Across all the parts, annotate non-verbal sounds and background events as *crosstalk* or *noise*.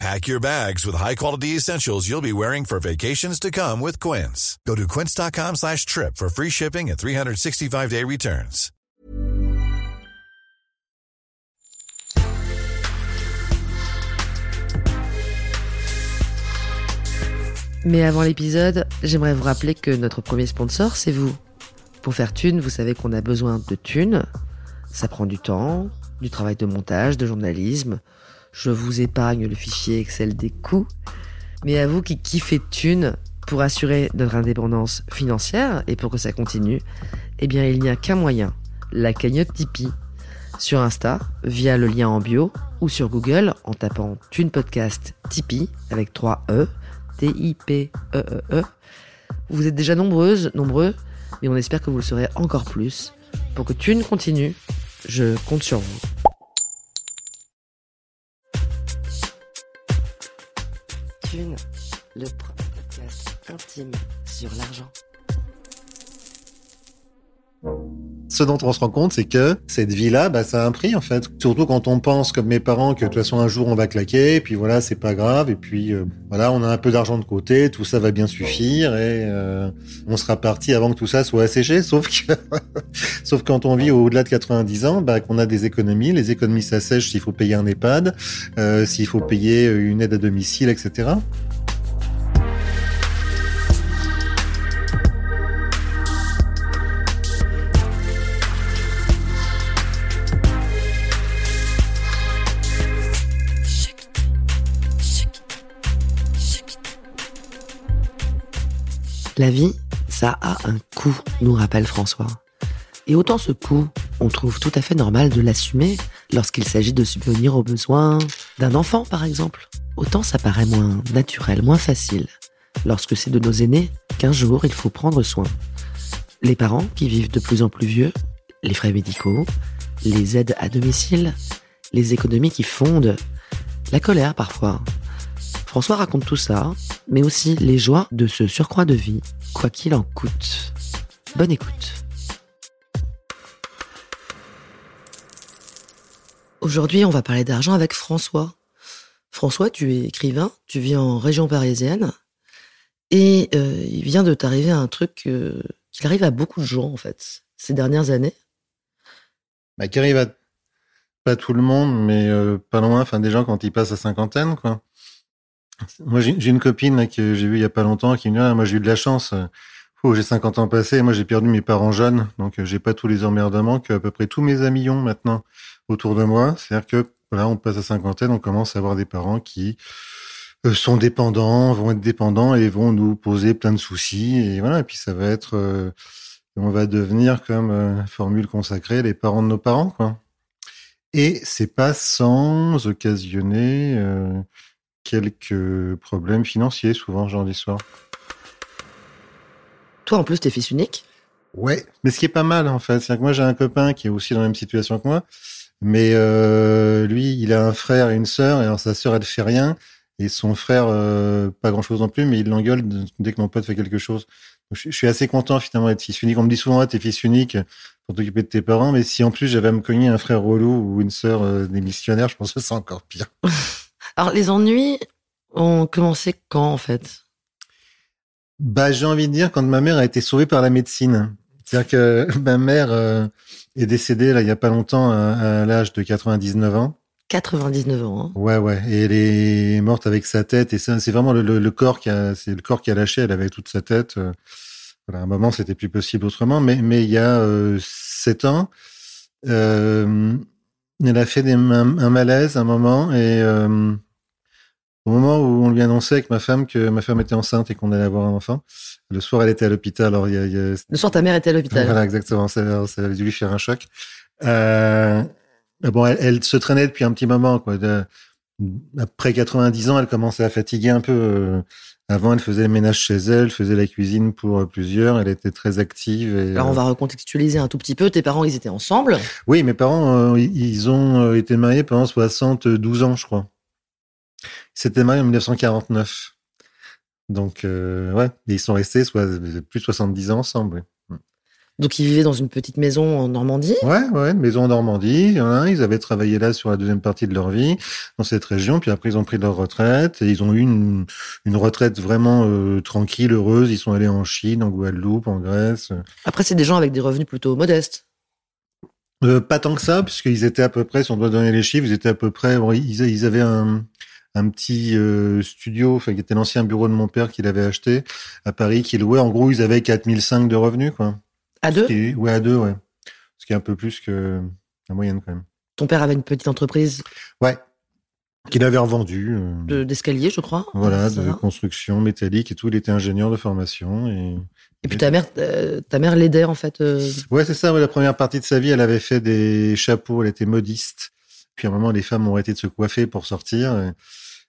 Pack your bags with high-quality essentials you'll be wearing for vacations to come with Quince. Go to quince.com slash trip for free shipping and 365-day returns. Mais avant l'épisode, j'aimerais vous rappeler que notre premier sponsor, c'est vous. Pour faire thune, vous savez qu'on a besoin de thunes. Ça prend du temps, du travail de montage, de journalisme. Je vous épargne le fichier Excel des coûts. Mais à vous qui kiffez thunes, pour assurer notre indépendance financière et pour que ça continue, eh bien, il n'y a qu'un moyen. La cagnotte Tipeee. Sur Insta, via le lien en bio, ou sur Google en tapant Thune Podcast Tipeee avec 3 E, T-I-P-E-E-E. Vous êtes déjà nombreuses, nombreux, mais on espère que vous le serez encore plus. Pour que Thune continue, je compte sur vous. Le podcast intime sur l'argent. Ce dont on se rend compte, c'est que cette vie-là, bah, ça a un prix en fait. Surtout quand on pense, comme mes parents, que de toute façon un jour on va claquer, et puis voilà, c'est pas grave, et puis euh, voilà, on a un peu d'argent de côté, tout ça va bien suffire, et euh, on sera parti avant que tout ça soit asséché. Sauf que, *laughs* sauf quand on vit au-delà de 90 ans, bah, qu'on a des économies, les économies s'assèchent s'il faut payer un EHPAD, euh, s'il faut payer une aide à domicile, etc. La vie, ça a un coût, nous rappelle François. Et autant ce coût, on trouve tout à fait normal de l'assumer lorsqu'il s'agit de subvenir aux besoins d'un enfant, par exemple. Autant ça paraît moins naturel, moins facile, lorsque c'est de nos aînés qu'un jour il faut prendre soin. Les parents qui vivent de plus en plus vieux, les frais médicaux, les aides à domicile, les économies qui fondent, la colère parfois, François raconte tout ça, mais aussi les joies de ce surcroît de vie, quoi qu'il en coûte. Bonne écoute. Aujourd'hui, on va parler d'argent avec François. François, tu es écrivain, tu vis en région parisienne, et euh, il vient de t'arriver un truc euh, qui arrive à beaucoup de gens, en fait, ces dernières années. Bah, qui arrive à pas tout le monde, mais euh, pas loin, enfin des gens quand ils passent à cinquantaine, quoi. Moi, j'ai une copine là, que j'ai vue il y a pas longtemps qui me dit ah, Moi, j'ai eu de la chance. J'ai 50 ans passés. Moi, j'ai perdu mes parents jeunes. Donc, j'ai pas tous les emmerdements que à peu près tous mes amis ont maintenant autour de moi. C'est-à-dire que voilà, on passe à cinquantaine, on commence à avoir des parents qui euh, sont dépendants, vont être dépendants et vont nous poser plein de soucis. Et voilà. Et puis, ça va être. Euh, on va devenir comme euh, formule consacrée les parents de nos parents, quoi. Et c'est pas sans occasionner quelques problèmes financiers, souvent, genre d'histoire. Toi, en plus, t'es fils unique Ouais, mais ce qui est pas mal, en fait, c'est que moi, j'ai un copain qui est aussi dans la même situation que moi, mais euh, lui, il a un frère et une sœur, et alors sa sœur, elle fait rien, et son frère, euh, pas grand-chose non plus, mais il l'engueule dès que mon pote fait quelque chose. je, suis assez content, finalement, d'être fils unique. On me dit souvent, t'es fils unique pour t'occuper de tes parents, mais si en plus j'avais à me cogner un frère relou ou une sœur euh, démissionnaire, je pense que c'est encore pire. *laughs* Alors, les ennuis ont commencé quand, en fait? Bah, j'ai envie de dire quand ma mère a été sauvée par la médecine. C'est-à-dire que *laughs* ma mère euh, est décédée là il y a pas longtemps à, l'âge de 99 ans. 99 ans. Hein. Ouais, ouais. Et elle est morte avec sa tête. Et c'est vraiment le, corps qui a, c'est le corps qui a lâché. Elle avait toute sa tête. Euh, voilà, à un moment, c'était plus possible autrement. Mais, mais il y a euh, sept ans, euh, elle a fait des, un, un, malaise un moment et euh, au moment où on lui annonçait avec ma femme que ma femme était enceinte et qu'on allait avoir un enfant, le soir elle était à l'hôpital. Alors il y a, y a... le soir ta mère était à l'hôpital. Voilà exactement. Ça, ça avait dû lui faire un choc. Euh, bon, elle, elle, se traînait depuis un petit moment. Quoi. De, après 90 ans, elle commençait à fatiguer un peu. Euh, Avant, elle faisait le ménage chez elle, faisait la cuisine pour plusieurs. Elle était très active. Et, Alors, on va recontextualiser un tout petit peu. Tes parents, ils étaient ensemble Oui, mes parents, ils ont été mariés pendant 72 ans, je crois. Ils s'étaient mariés en 1949. Donc, ouais, ils sont restés soit, plus de 70 ans ensemble. Donc ils vivaient dans une petite maison en Normandie. Ouais, ouais, une maison en Normandie. Ils avaient travaillé là sur la deuxième partie de leur vie dans cette région. Puis après ils ont pris leur retraite et ils ont eu une, une retraite vraiment euh, tranquille, heureuse. Ils sont allés en Chine, en Guadeloupe, en Grèce. Après c'est des gens avec des revenus plutôt modestes. Euh, pas tant que ça, puisqu'ils étaient à peu près, si on doit donner les chiffres, ils étaient à peu près, ils, ils avaient un, un petit euh, studio, enfin, qui était l'ancien bureau de mon père qu'il avait acheté à Paris, qui louait. En gros, ils avaient 4005 de revenus, quoi. À deux Ouais, à deux, ouais. Ce qui est un peu plus que la moyenne quand même. Ton père avait une petite entreprise Ouais. Qu'il avait revendu. Euh, D'escalier, je crois. Voilà, de construction métallique et tout. Il était ingénieur de formation. Et, et puis ta mère, euh, ta mère l'aidait en fait. Euh... Ouais, c'est ça. Ouais, la première partie de sa vie, elle avait fait des chapeaux. Elle était modiste. Puis à un moment, les femmes ont arrêté de se coiffer pour sortir. Et...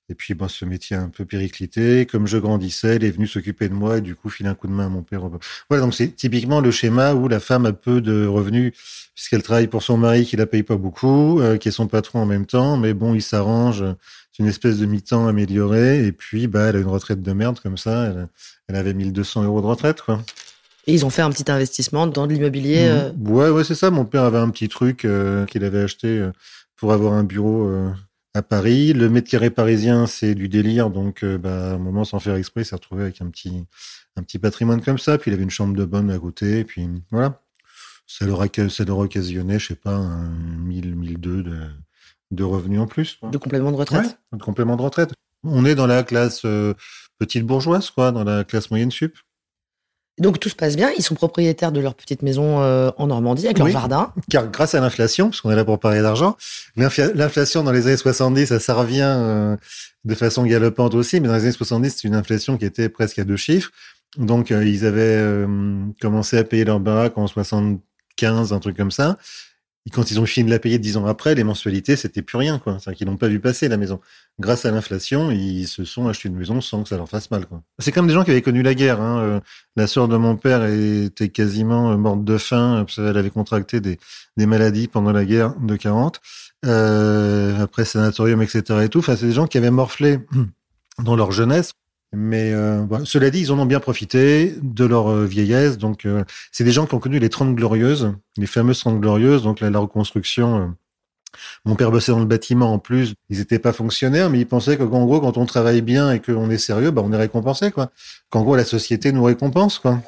Et puis, bon, ce métier un peu périclité. Comme je grandissais, elle est venue s'occuper de moi et du coup, filer un coup de main à mon père. Voilà, donc c'est typiquement le schéma où la femme a peu de revenus puisqu'elle travaille pour son mari qui la paye pas beaucoup, euh, qui est son patron en même temps. Mais bon, il s'arrange. C'est une espèce de mi-temps amélioré. Et puis, bah, elle a une retraite de merde comme ça. Elle, elle avait 1200 euros de retraite, quoi. Et ils ont fait un petit investissement dans de l'immobilier. Mmh. Euh... Ouais, ouais, c'est ça. Mon père avait un petit truc euh, qu'il avait acheté euh, pour avoir un bureau à Paris. Le mètre carré parisien, c'est du délire, donc euh, bah, à un moment, sans faire exprès, il s'est retrouvé avec un petit, un petit patrimoine comme ça. Puis il avait une chambre de bonne à côté, et puis voilà. Ça leur, ça leur occasionnait, je sais pas, un 1000, 1002 de, de revenus en plus. Quoi. De complément de retraite ouais, De complément de retraite. On est dans la classe euh, petite bourgeoise, quoi, dans la classe moyenne sup. Donc tout se passe bien, ils sont propriétaires de leur petite maison euh, en Normandie avec leur jardin. Car grâce à l'inflation, parce qu'on est là pour parler d'argent, l'inflation dans les années 70, ça, ça revient euh, de façon galopante aussi, mais dans les années 70, c'est une inflation qui était presque à deux chiffres. Donc euh, ils avaient commencé à payer leur baraque en 75, un truc comme ça. Quand ils ont fini de la payer dix ans après, les mensualités, c'était plus rien, quoi. C'est-à-dire qu'ils n'ont pas vu passer la maison. Grâce à l'inflation, ils se sont achetés une maison sans que ça leur fasse mal. C'est comme des gens qui avaient connu la guerre, hein. Euh, la sœur de mon père était quasiment morte de faim, parce qu'elle avait contracté des, des maladies pendant la guerre de 40. Euh, après sanatorium, etc. et tout. Enfin, c'est des gens qui avaient morflé *clears throat* dans leur jeunesse. Mais euh, cela dit, ils en ont bien profité de leur euh, vieillesse. Donc, euh, c'est des gens qui ont connu les 30 glorieuses, les fameuses 30 glorieuses, donc la, la reconstruction. Euh, mon père bossait dans le bâtiment en plus. Ils n'étaient pas fonctionnaires, mais ils pensaient qu'en gros, quand on travaille bien et qu'on est sérieux, bah, on est récompensé. Qu'en gros, la société nous récompense, quoi.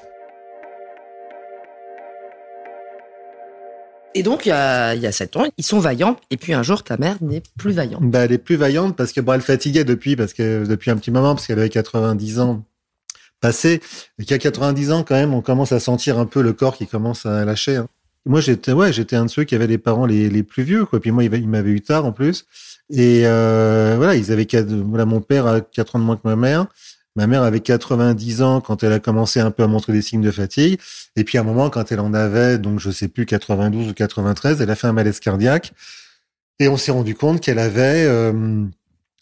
Et donc, il y a, il y a 7 ans, ils sont vaillants. Et puis un jour, ta mère n'est plus vaillante. Bah, elle est plus vaillante parce que bon, elle fatiguait depuis, parce que depuis un petit moment, parce qu'elle avait 90 ans passés. Et qu'à 90 ans, quand même, on commence à sentir un peu le corps qui commence à lâcher. Hein. Moi, j'étais, ouais, j'étais un de ceux qui avaient les parents les, les plus vieux, quoi. Puis moi, il m'avait eu tard en plus. Et euh, voilà, ils avaient quatre, voilà, mon père a 4 ans de moins que ma mère. Ma mère avait 90 ans quand elle a commencé un peu à montrer des signes de fatigue. Et puis à un moment, quand elle en avait, donc je sais plus, 92 ou 93, elle a fait un malaise cardiaque. Et on s'est rendu compte qu'elle avait euh,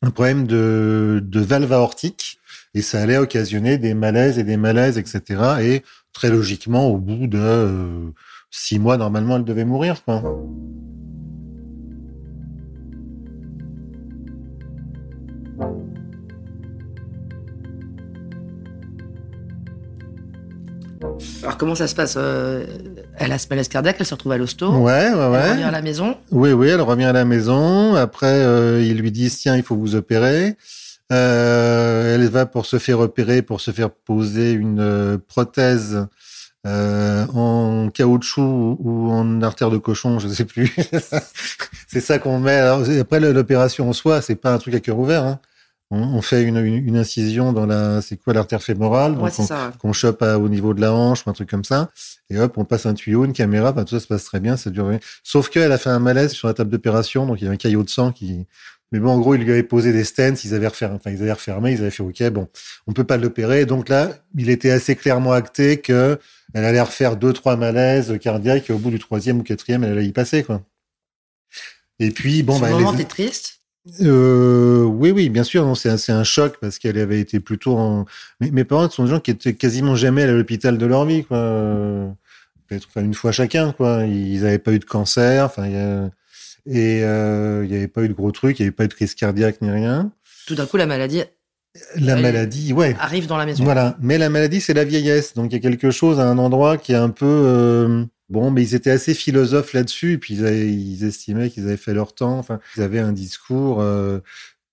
un problème de, de valve aortique. Et ça allait occasionner des malaises et des malaises, etc. Et très logiquement, au bout de euh, six mois, normalement, elle devait mourir. Quoi. Alors comment ça se passe euh, Elle a ce malaise cardiaque, elle se retrouve à l'hosto. Ouais, ouais, ouais. Elle revient à la maison. Oui, oui, elle revient à la maison. Après, euh, ils lui disent tiens, il faut vous opérer. Euh, elle va pour se faire opérer, pour se faire poser une euh, prothèse euh, en caoutchouc ou en artère de cochon, je sais plus. *laughs* c'est ça qu'on met. Alors, après l'opération en soi, c'est pas un truc à cœur ouvert. Hein. On, on, fait une, une, une, incision dans la, c'est quoi l'artère fémorale, ouais, qu'on ça, ouais. qu chope à, au niveau de la hanche ou un truc comme ça. Et hop, on passe un tuyau, une caméra, bah, tout ça se passe très bien, ça dure. Sauf qu'elle a fait un malaise sur la table d'opération, donc il y a un caillot de sang qui. Mais bon, en gros, ils lui avaient posé des stents, ils avaient refermé, enfin, ils avaient refermé, ils avaient fait OK, bon, on peut pas l'opérer. Donc là, il était assez clairement acté que elle allait refaire deux, trois malaises cardiaques et au bout du troisième ou quatrième, elle allait y passer, quoi. Et puis, bon, bah, moment, les... t'es triste? Euh, oui, oui, bien sûr. Non, c'est un, c'est un choc parce qu'elle avait été plutôt en. Mais mes parents sont des gens qui étaient quasiment jamais à l'hôpital de leur vie, quoi. Peut-être enfin, une fois chacun, quoi. Ils n'avaient pas eu de cancer, enfin, y a- et euh, il n'y avait pas eu de gros trucs, il n'y avait pas eu de crise cardiaque ni rien. Tout d'un coup, la maladie La maladie, ouais. arrive dans la maison. Voilà. Mais la maladie, c'est la vieillesse. Donc, il y a quelque chose à un endroit qui est un peu, euh, bon, mais ils étaient assez philosophes là-dessus. Puis, ils, estimaient qu'ils avaient fait leur temps. Enfin, ils avaient un discours, euh,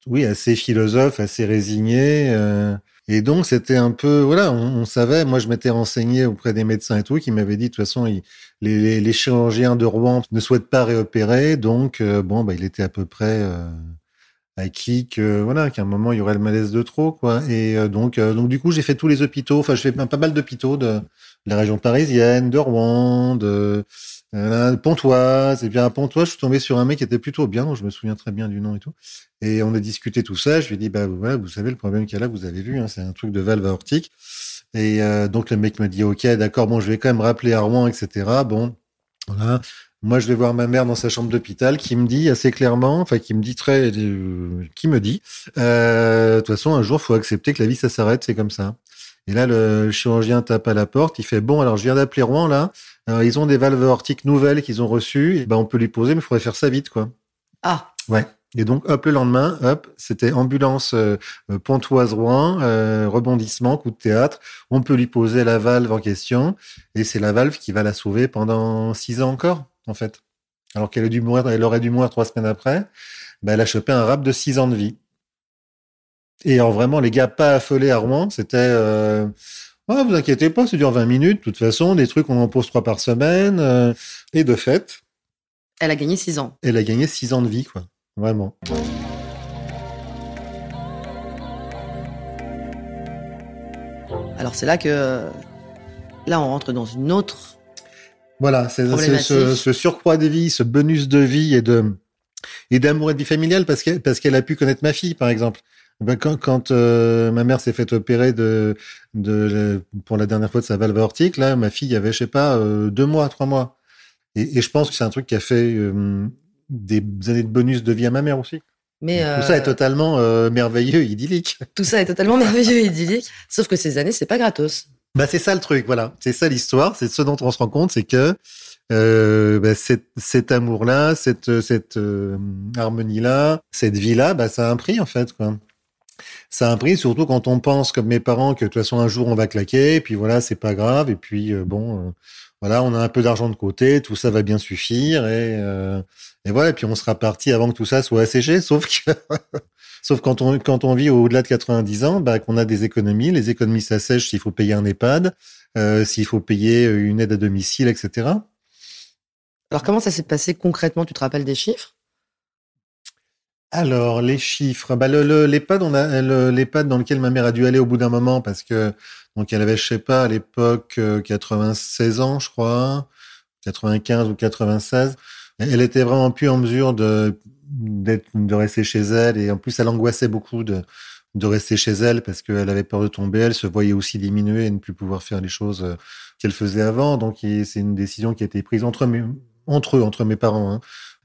oui, assez philosophe, assez résigné. euh, et donc, c'était un peu, voilà, on, savait. Moi, je m'étais renseigné auprès des médecins et tout, qui m'avaient dit, de toute façon, les, chirurgiens de Rouen ne souhaitent pas réopérer. Donc, euh, bon, bah, il était à peu près, euh, acquis que voilà qu'à un moment il y aurait le malaise de trop quoi et euh, donc donc du coup j'ai fait tous les hôpitaux enfin je fais pas mal d'hôpitaux de la région parisienne de Rouen de euh, Pontoise. Et bien à Pontoise je suis tombé sur un mec qui était plutôt bien dont je me souviens très bien du nom et tout. Et on a discuté tout ça. Je lui ai dit bah vous savez le problème qu'il y a là vous avez vu hein, c'est un truc de valve aortique. Et euh, donc le mec me dit ok d'accord bon je vais quand même rappeler à Rouen etc bon voilà. Moi, je vais voir ma mère dans sa chambre d'hôpital qui me dit assez clairement, enfin qui me dit très, euh, qui me dit, de toute façon, un jour, faut accepter que la vie ça s'arrête, c'est comme ça. Et là, le chirurgien tape à la porte, il fait bon, alors je viens d'appeler Rouen là, Alors, ils ont des valves aortiques nouvelles qu'ils ont reçues, et ben on peut les poser, mais il faudrait faire ça vite quoi. Ah, Ouais. Et donc, hop, le lendemain, hop, c'était ambulance euh, euh, Pontoise-Rouen, euh, rebondissement, coup de théâtre. On peut lui poser la valve en question, et c'est la valve qui va la sauver pendant six ans encore, en fait. Alors qu'elle a dû mourir, elle aurait dû mourir trois semaines après. Ben, elle a chopé un rap de six ans de vie. Et alors vraiment, les gars pas affolés à Rouen, c'était euh, Ah, vous inquiétez pas, ça dure 20 minutes. De toute façon, des trucs, on en pose trois par semaine. euh, et de fait, elle a gagné 6 ans. elle a gagné six ans de vie, quoi. Vraiment. Alors c'est là que là on rentre dans une autre. Voilà, c'est ce surcroît de vie, ce bonus de vie et de et d'amour et de vie familiale parce qu'elle parce qu'elle a pu connaître ma fille, par exemple. Ben, quand quand euh, ma mère s'est fait opérer de de pour la dernière fois de sa valve aortique, là, ma fille avait je sais pas euh, deux mois, trois mois. Et, et je pense que c'est un truc qui a fait euh, des années de bonus de vie à ma mère aussi. Mais Tout ça est totalement merveilleux, idyllique. tout ça est totalement merveilleux idyllique. Sauf que ces années c'est pas gratos. Bah c'est ça le truc, voilà. C'est ça l'histoire. C'est ce dont on se rend compte, c'est que euh, bah, cet, cet amour-là, cette, cette euh, harmonie-là, cette vie-là, bah, ça a un prix en fait, quoi. Ça a un prix, surtout quand on pense comme mes parents que de toute façon un jour on va claquer, et puis voilà, c'est pas grave, et puis euh, bon, euh, voilà, on a un peu d'argent de côté, tout ça va bien suffire, et, euh, voilà, et puis on sera parti avant que tout ça soit asséché, *laughs* sauf que Sauf quand on, quand on vit au-delà de 90 ans, bah, qu'on a des économies. Les économies s'assèchent s'il faut payer un EHPAD, s'il faut payer une aide à domicile, etc. Alors comment ça s'est passé concrètement? Tu te rappelles des chiffres? Alors, les chiffres. Bah, le, le, l'EHPAD, a, le- l'EHPAD dans lequel ma mère a dû aller au bout d'un moment parce que, donc, elle avait, je sais pas, à l'époque, euh, 96 ans, je crois, 95 ou 96. Elle était vraiment plus en mesure de, d'être, de rester chez elle et en plus, elle angoissait beaucoup de, de rester chez elle parce qu'elle avait peur de tomber. Elle se voyait aussi diminuer et ne plus pouvoir faire les choses euh, qu'elle faisait avant. Donc, c'est une décision qui a été prise entre mes, entre eux, entre mes parents, hein,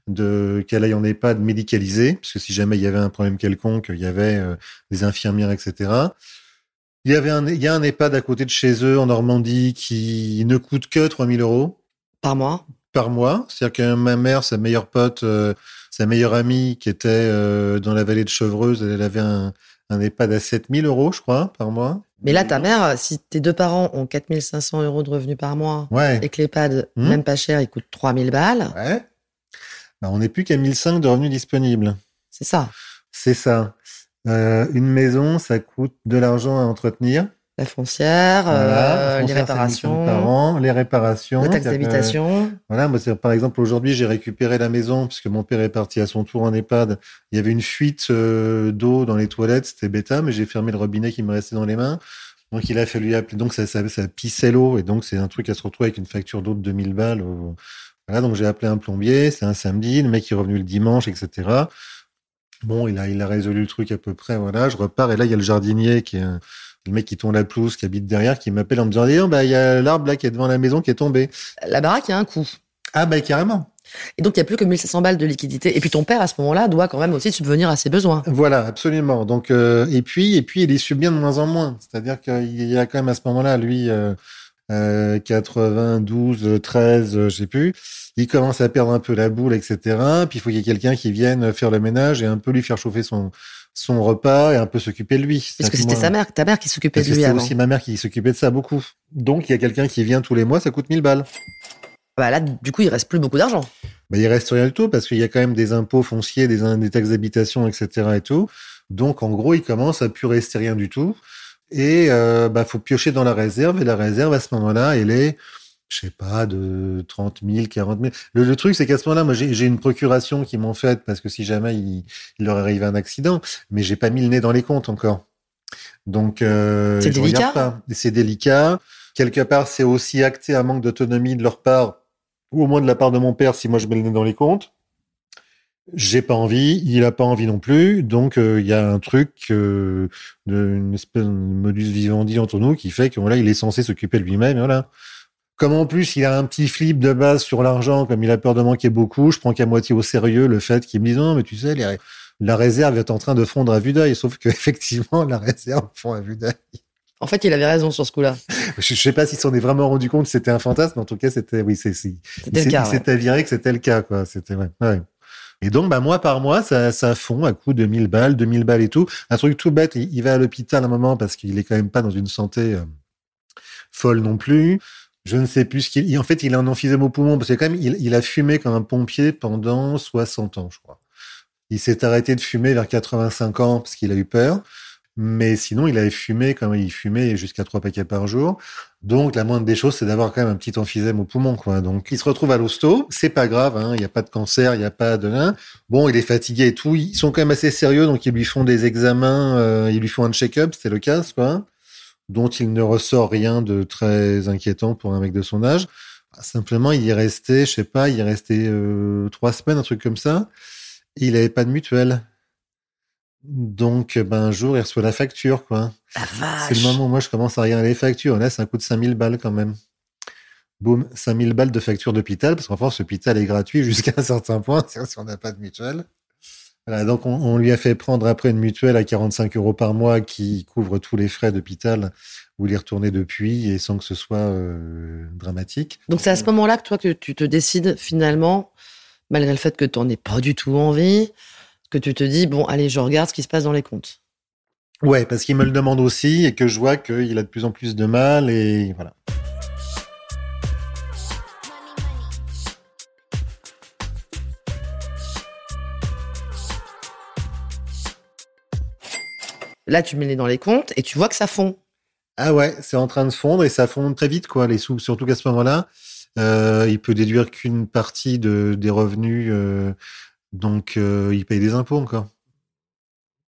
de qu'elle aille en EHPAD médicalisé, parce que si jamais il y avait un problème quelconque, il y avait euh, des infirmières, etc. Il y avait un, il y a un EHPAD à côté de chez eux en Normandie qui ne coûte que 3000 euros par mois par mois. C'est-à-dire que ma mère, sa meilleure pote, euh, sa meilleure amie qui était euh, dans la vallée de Chevreuse, elle avait un, un EHPAD à 7000 euros, je crois, par mois. Mais là, ta mère, si tes deux parents ont 4500 euros de revenus par mois Ouais. et que l'EHPAD, Hmm. même pas cher, il coûte 3000 balles, Ouais. Bah, on n'est plus qu'à 1005 de revenus disponibles. c'est ça. C'est ça. Euh, une maison, ça coûte de l'argent à entretenir. La foncière, Voilà, euh, la les foncière, 1500 par réparations, an, les réparations. la taxe d'habitation. Voilà, moi, par exemple, aujourd'hui, j'ai récupéré la maison puisque mon père est parti à son tour en EHPAD. Il y avait une fuite euh, d'eau dans les toilettes, c'était bêta, mais j'ai fermé le robinet qui me restait dans les mains. Donc, il a fallu appeler. Donc, ça, ça, ça pissait l'eau et donc c'est un truc à se retrouver avec une facture d'eau de 2000 balles. au- Voilà, donc j'ai appelé un plombier. C'est un samedi. Le mec est revenu le dimanche, etc. Bon, il a, il a résolu le truc à peu près. Voilà, je repars et là, il y a le jardinier qui est un- le mec qui tourne la pelouse, qui habite derrière, qui m'appelle en me disant, bah, il y a l'arbre là qui est devant la maison qui est tombé. La baraque, il y a un coût. Ah, bah, carrément. Et donc, il n'y a plus que 1500 balles de liquidité. Et puis, ton père, à ce moment-là, doit quand même aussi subvenir à ses besoins. Voilà, absolument. Donc, euh, et puis, et puis, il est subvient de moins en moins. C'est-à-dire qu'il y a quand même à ce moment-là, lui, euh, euh, 92, 13, euh, je sais plus. Il commence à perdre un peu la boule, etc. Puis il faut qu'il y ait quelqu'un qui vienne faire le ménage et un peu lui faire chauffer son son repas et un peu s'occuper de lui. Parce que c'était sa mère, ta mère qui s'occupait de lui C'était aussi ma mère qui s'occupait de ça beaucoup. Donc il y a quelqu'un qui vient tous les mois, ça coûte 1000 balles. Bah là, du coup, il reste plus beaucoup d'argent. Bah, il reste rien du tout parce qu'il y a quand même des impôts fonciers, des, des taxes d'habitation, etc. et tout. Donc en gros, il commence à plus rester rien du tout. Et euh, bah faut piocher dans la réserve et la réserve à ce moment-là, elle est je sais pas, de 30 000, 40 000. Le, le truc, c'est qu'à ce moment-là, moi, j'ai une procuration qui m'ont faite parce que si jamais il, il leur arrive un accident, mais j'ai pas mis le nez dans les comptes encore. Donc, euh, regarde délicat? pas. C'est délicat. Quelque part, c'est aussi acté un manque d'autonomie de leur part, ou au moins de la part de mon père, si moi je mets le nez dans les comptes. J'ai pas envie, il a pas envie non plus, donc euh, il y a un truc, euh, de, une espèce de modus vivendi entre nous qui fait que voilà, il est censé s'occuper de lui-même, voilà. Comme en plus il a un petit flip de base sur l'argent, comme il a peur de manquer beaucoup, je prends qu'à moitié au sérieux le fait qu'il me dise non mais tu sais les- la réserve est en train de fondre à vue d'œil, sauf que *laughs* effectivement la réserve fond à vue d'œil. En fait, il avait raison sur ce coup-là. Je, je sais pas s'il s'en est vraiment rendu compte, que c'était un fantasme, mais en tout cas c'était oui c'est c'est C'était le cas. il ouais. s'est avéré que c'était le cas, quoi. C'était ouais, ouais. Et donc, bah, mois par mois, ça, ça fond à coût de 1000 balles, 2000 balles et tout. Un truc tout bête, il, va à l'hôpital un moment parce qu'il est quand même pas dans une santé euh, folle non plus. Je ne sais plus ce qu'il, il- en fait, il a un emphysème au poumon parce que quand même, il, il a fumé comme un pompier pendant 60 ans, je crois. Il s'est arrêté de fumer vers 85 ans parce qu'il a eu peur. Mais sinon, il avait fumé comme il fumait jusqu'à trois paquets par jour. Donc, la moindre des choses, c'est d'avoir quand même un petit emphysème au poumon, quoi. Donc, il se retrouve à l'hosto. C'est pas grave, hein. Il n'y a pas de cancer, il n'y a pas de rien. Bon, il est fatigué et tout. Ils sont quand même assez sérieux, donc ils lui font des examens, euh, ils lui font un check-up, c'était le cas, quoi. Dont il ne ressort rien de très inquiétant pour un mec de son âge. Simplement, il y est resté, je sais pas, il est resté euh, trois semaines, un truc comme ça. Il avait pas de mutuelle. Donc, ben, un jour, il reçoit la facture, quoi. C'est le moment où moi je commence à regarder les factures. Là, ça coûte 5000 balles quand même. Boum, 5000 balles de facture d'hôpital, parce qu'en France, l'hôpital est gratuit jusqu'à un certain point, *laughs* si on n'a pas de mutuelle. Voilà, donc on, on lui a fait prendre après une mutuelle à 45 euros par mois qui couvre tous les frais d'hôpital où il est retourné depuis et sans que ce soit euh, dramatique. Donc, c'est à ce moment-là que toi, que tu te décides finalement, malgré le fait que tu n'en aies pas du tout envie, que tu te dis, bon, allez, je regarde ce qui se passe dans les comptes. Ouais, parce qu'il me le demande aussi et que je vois qu'il a de plus en plus de mal et voilà. Là, tu mets les dans les comptes et tu vois que ça fond. Ah ouais, c'est en train de fondre et ça fond très vite, quoi, les sous. Surtout qu'à ce moment-là, euh, il peut déduire qu'une partie de, des revenus, euh, donc euh, il paye des impôts encore.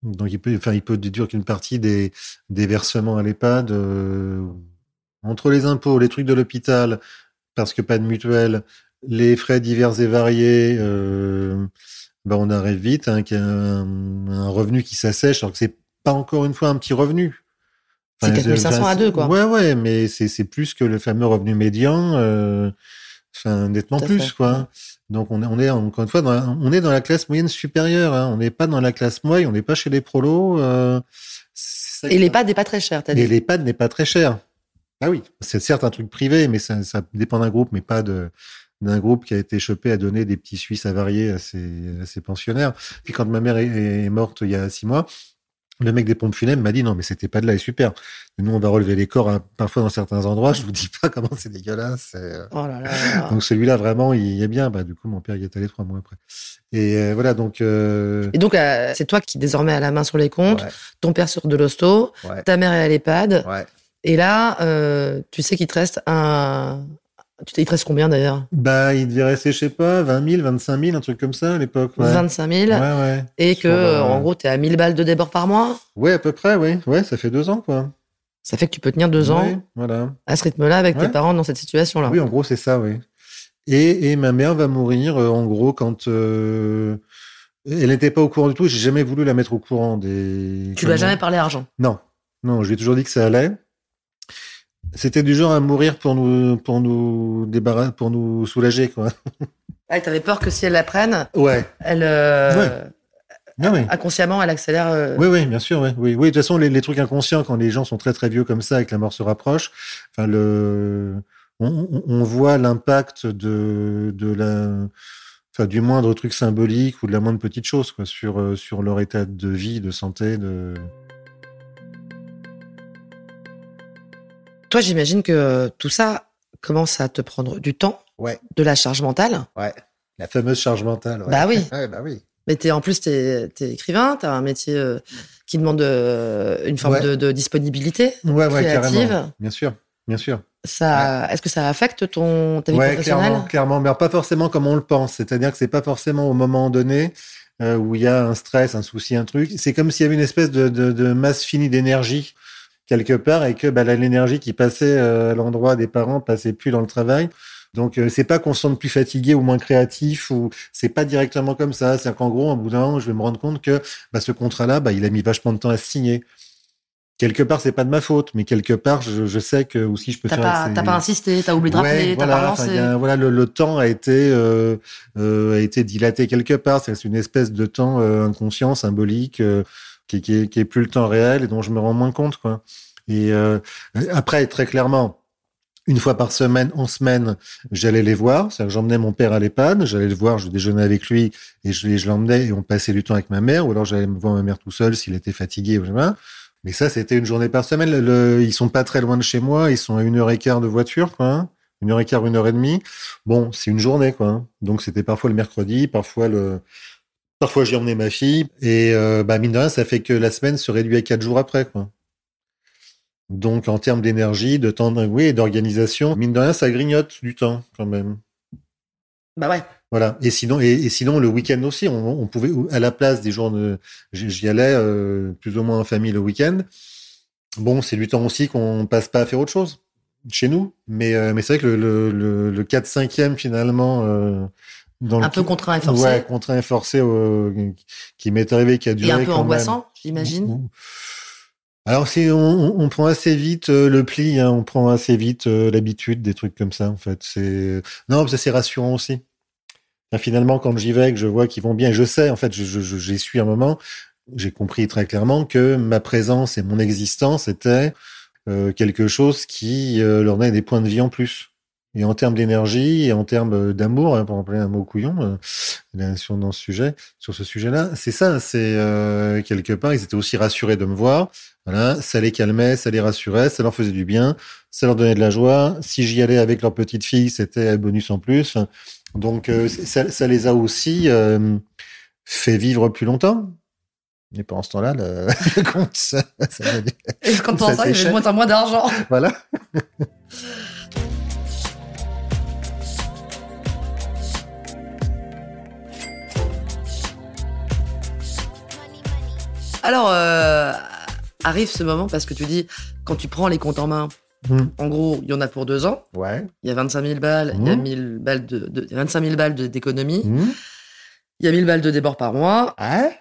Donc il peut, enfin, il peut déduire qu'une partie des, des versements à l'EHPAD, euh, entre les impôts, les trucs de l'hôpital, parce que pas de mutuelle, les frais divers et variés, euh, ben on arrive vite hein, qu'il y a un, un revenu qui s'assèche, alors que c'est pas encore une fois un petit revenu. C'est 4500 à deux, quoi. Ouais, ouais, mais c'est plus que le fameux revenu médian, enfin nettement plus, fait. quoi. Donc on est, on est encore une fois, dans la- on est dans la classe moyenne supérieure. Hein. On n'est pas dans la classe moyenne, on n'est pas chez les prolos. Euh, Et l'EHPAD n'est pas très cher, t'as et dit. l'EHPAD n'est pas très cher. Ah oui, c'est certes un truc privé, mais ça, ça dépend d'un groupe, mais pas de d'un groupe qui a été chopé à donner des petits Suisses avariés à ses, à ses pensionnaires. Puis quand ma mère est, est morte il y a six mois, le mec des pompes funèbres m'a dit non mais c'était pas de là, est super. Nous on va relever les corps hein, parfois dans certains endroits. Je vous dis pas comment c'est dégueulasse. euh, Oh là là. Donc celui-là vraiment il est bien. Bah du coup mon père y est allé trois mois après. Et euh, voilà donc. Euh... Et donc, euh, c'est toi qui désormais a la main sur les comptes, ouais, ton père sur de l'hosto, ouais, ta mère est à l'EHPAD. ouais. Et là, tu sais qu'il te reste un. Tu il te reste combien d'ailleurs Bah il devait rester je sais pas 20 000, 25 000, un truc comme ça à l'époque. Ouais. 25 000. Ouais, ouais. Et que, euh, euh, en gros, t'es à 1000 balles de débord par mois. Ouais, à peu près, oui. Ouais, ça fait deux ans, quoi. Ça fait que tu peux tenir deux ans voilà. à ce rythme-là avec tes parents dans cette situation-là. Oui, en gros, c'est ça, oui. Et, et ma mère va mourir, euh, en gros, quand euh, elle n'était pas au courant du tout. J'ai jamais voulu la mettre au courant des. Tu lui as jamais parlé argent. Non, non, je lui ai toujours dit que ça allait. C'était du genre à mourir pour nous, pour nous débarrasser, pour nous soulager, quoi. Ah, t'avais peur que si elle la prenne, Ouais. elle, euh, Ouais. Ah inconsciemment, elle accélère. euh, Oui, oui, bien sûr, oui. Oui, oui. De toute façon, les, les trucs inconscients, quand les gens sont très très vieux comme ça et que la mort se rapproche, enfin le, on, on- on voit l'impact de de la, enfin du moindre truc symbolique ou de la moindre petite chose quoi sur euh, sur leur état de vie, de santé, de. Toi, j'imagine que tout ça commence à te prendre du temps, Ouais. de la charge mentale. Ouais. La fameuse charge mentale. Ouais. Bah oui. *laughs* Ouais, bah oui. Mais t'es, en plus, t'es, t'es écrivain, t'as un métier euh, qui demande euh, une forme Ouais. de, de disponibilité Ouais, ouais, créative. carrément. Bien sûr, bien sûr. Ça, Est-ce que ça affecte ton, ta vie Ouais, professionnelle clairement, clairement, mais pas forcément comme on le pense. C'est-à-dire que c'est pas forcément au moment donné euh, où il y a un stress, un souci, un truc. C'est comme s'il y avait une espèce de, de, de masse finie d'énergie quelque part et que bah, l'énergie qui passait euh, à l'endroit des parents passait plus dans le travail. Donc euh, c'est pas qu'on se sente plus fatigué ou moins créatif ou c'est pas directement comme ça. C'est qu'en gros, en bout d'un moment, je vais me rendre compte que bah, ce contrat-là, bah, il a mis vachement de temps à se signer. Quelque part, c'est pas de ma faute, mais quelque part, je, je sais que aussi je peux T'as faire. pas, t'as pas insisté, t'as oublié de rappeler, Ouais, t'as voilà, pas lancé. a- voilà, le, le temps a été euh, euh, a été dilaté quelque part. C'est une espèce de temps euh, inconscient, symbolique, qui, qui, plus le temps réel et dont je me rends moins compte, quoi. Et euh, après, très clairement, une fois par semaine, en semaine, j'allais les voir. J'emmenais mon père à l'EHPAD, j'allais le voir, je déjeunais avec lui et je, je l'emmenais et on passait du temps avec ma mère. Ou alors j'allais me voir ma mère tout seul s'il était fatigué. Mais ça, c'était une journée par semaine. Le, ils sont pas très loin de chez moi. Ils sont à une heure et quart de voiture, hein. Une heure et quart, une heure et demie. Bon, c'est une journée, quoi. hein. Donc, c'était parfois le mercredi, parfois le, parfois j'ai emmené ma fille. Et, euh, bah, mine de rien, ça fait que la semaine se réduit à quatre jours après, quoi. Donc, en termes d'énergie, de temps, oui, et d'organisation, mine de rien, ça grignote du temps, quand même. Bah ouais. Voilà. Et sinon, et, et sinon le week-end aussi, on, on pouvait à la place des jours de, j'y j'y allais euh, plus ou moins en famille le week-end. Bon, c'est du temps aussi qu'on passe pas à faire autre chose chez nous, mais euh, mais c'est vrai que le le, le, le 4 5 finalement dans Un le peu contraint et forcé. ouais, contraint et forcé euh, qui m'est arrivé, qui a duré Et un peu quand angoissant, j'imagine. Alors c'est on, prend assez vite euh, le pli, hein, on prend assez vite euh, l'habitude des trucs comme ça en fait. C'est non, ça c'est rassurant aussi. Finalement, quand j'y vais, que je vois qu'ils vont bien, je sais en fait, je, je, je- j'ai su un moment, j'ai compris très clairement que ma présence et mon existence étaient quelque chose qui leur donnait des points de vie en plus. Et en termes d'énergie et en termes euh, d'amour, hein, pour employer un mot couillon, euh, sur, dans ce sujet, sur ce sujet-là, c'est ça. C'est euh, quelque part, ils étaient aussi rassurés de me voir. Voilà, ça les calmait, ça les rassurait, ça leur faisait du bien, ça leur donnait de la joie. Si j'y allais avec leur petite fille, c'était un bonus en plus. Donc euh, ça, ça les a aussi fait vivre plus longtemps. Et pendant ce temps-là, le, *laughs* le compte, ça, ça Et quand Ça ça, il y avait de s'échappe. moins en moins d'argent. voilà. *laughs* Alors, euh, arrive ce moment parce que tu dis, quand tu prends les comptes en main, Hmm. en gros, il y en a pour deux ans. Ouais. Il y a 25 000 balles, il y a Mhm. 1000 balles de, de- il y a 25 000 balles de- d'économie, Mmh. il y a 1000 balles de débord par mois. Ouais.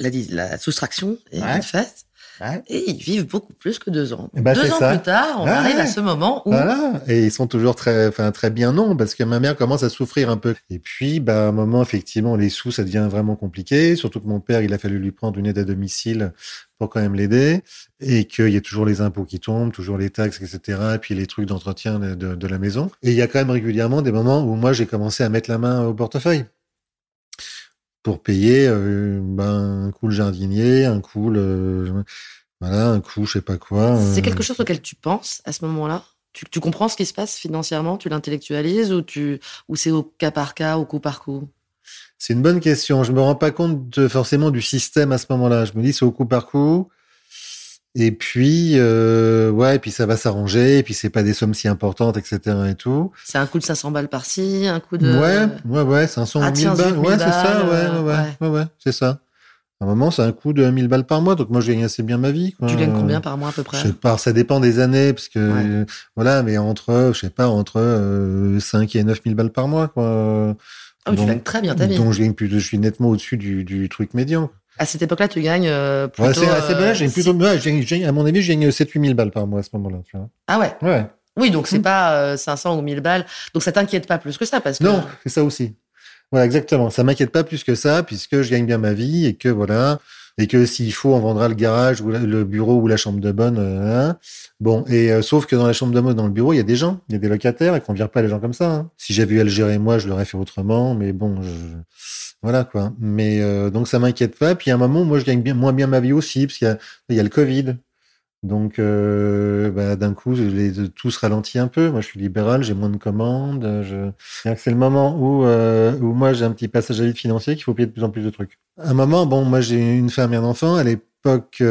La, la soustraction est Ouais. faite. Ouais. Et ils vivent beaucoup plus que deux ans. Ben, deux ans ça. plus tard, on arrive à ce moment où Voilà. Et ils sont toujours très, enfin, très bien non, parce que ma mère commence à souffrir un peu. Et puis, bah, à un moment, effectivement, les sous, ça devient vraiment compliqué. Surtout que mon père, il a fallu lui prendre une aide à domicile pour quand même l'aider. Et qu'il y a toujours les impôts qui tombent, toujours les taxes, etc. Et puis les trucs d'entretien de, de- de la maison. Et il y a quand même régulièrement des moments où moi, j'ai commencé à mettre la main au portefeuille. Pour payer, euh, ben, un coup le jardinier, un coup le, voilà, un coup, je sais pas quoi. c'est euh, quelque chose auquel tu penses à ce moment-là? Tu, tu comprends ce qui se passe financièrement, tu l'intellectualises ou tu ou c'est au cas par cas, au coup par coup? C'est une bonne question. Je me rends pas compte de, forcément du système à ce moment-là. Je me dis c'est au coup par coup. Et puis euh, ouais, et puis ça va s'arranger. Et puis c'est pas des sommes si importantes, etc. Et tout. C'est un coup de 500 balles par-ci, un coup de Ouais, ouais, ouais, 500 Ah, ou 1000 tiens, balles. zut, 1000 Ouais, c'est ça. Ouais, ouais, ouais, ouais. ouais, ouais, c'est ça. À un moment, c'est un coût de 1000 balles par mois. Donc moi, je gagne assez bien ma vie. Quoi. Tu gagnes combien par mois à peu près? Je sais pas, ça dépend des années, parce que Ouais. voilà, mais entre, je sais pas, entre euh, 5 et 9000 balles par mois, quoi. Ah oui, tu Donc- gagnes très bien ta vie. Donc je gagne plus, de- je suis nettement au-dessus du, du truc médian. À cette époque-là, tu gagnes euh, plutôt. Ouais, c'est assez euh, bien, j'ai plutôt, ouais, j'ai- j'ai- à mon avis, je gagne 7-8 000 balles par mois à ce moment-là, tu vois. Ah ouais. Ouais. Oui, donc c'est Mm. pas euh, 500 ou 1000 balles. Donc ça t'inquiète pas plus que ça parce que. Non, c'est ça aussi. Voilà, exactement. Ça m'inquiète pas plus que ça, puisque je gagne bien ma vie et que voilà, et que s'il faut, on vendra le garage ou le bureau ou la chambre de bonne. Euh, hein. Bon, et euh, sauf que dans la chambre de bonne, dans le bureau, il y a des gens, il y a des locataires et qu'on vire pas les gens comme ça. Hein. Si j'avais eu à le gérer moi, je l'aurais fait autrement, mais bon, je... voilà quoi. Mais euh, donc ça m'inquiète pas. Puis à un moment, moi, je gagne moins bien ma vie aussi, parce qu'il y y a le Covid. Donc, euh, bah, d'un coup, les, tout se ralentit un peu. Moi, je suis libéral, j'ai moins de commandes. C'est le moment où, euh, où moi, j'ai un petit passage à vide financier qu'il faut payer de plus en plus de trucs. À un moment, bon, moi, j'ai une femme et un enfant. À l'époque,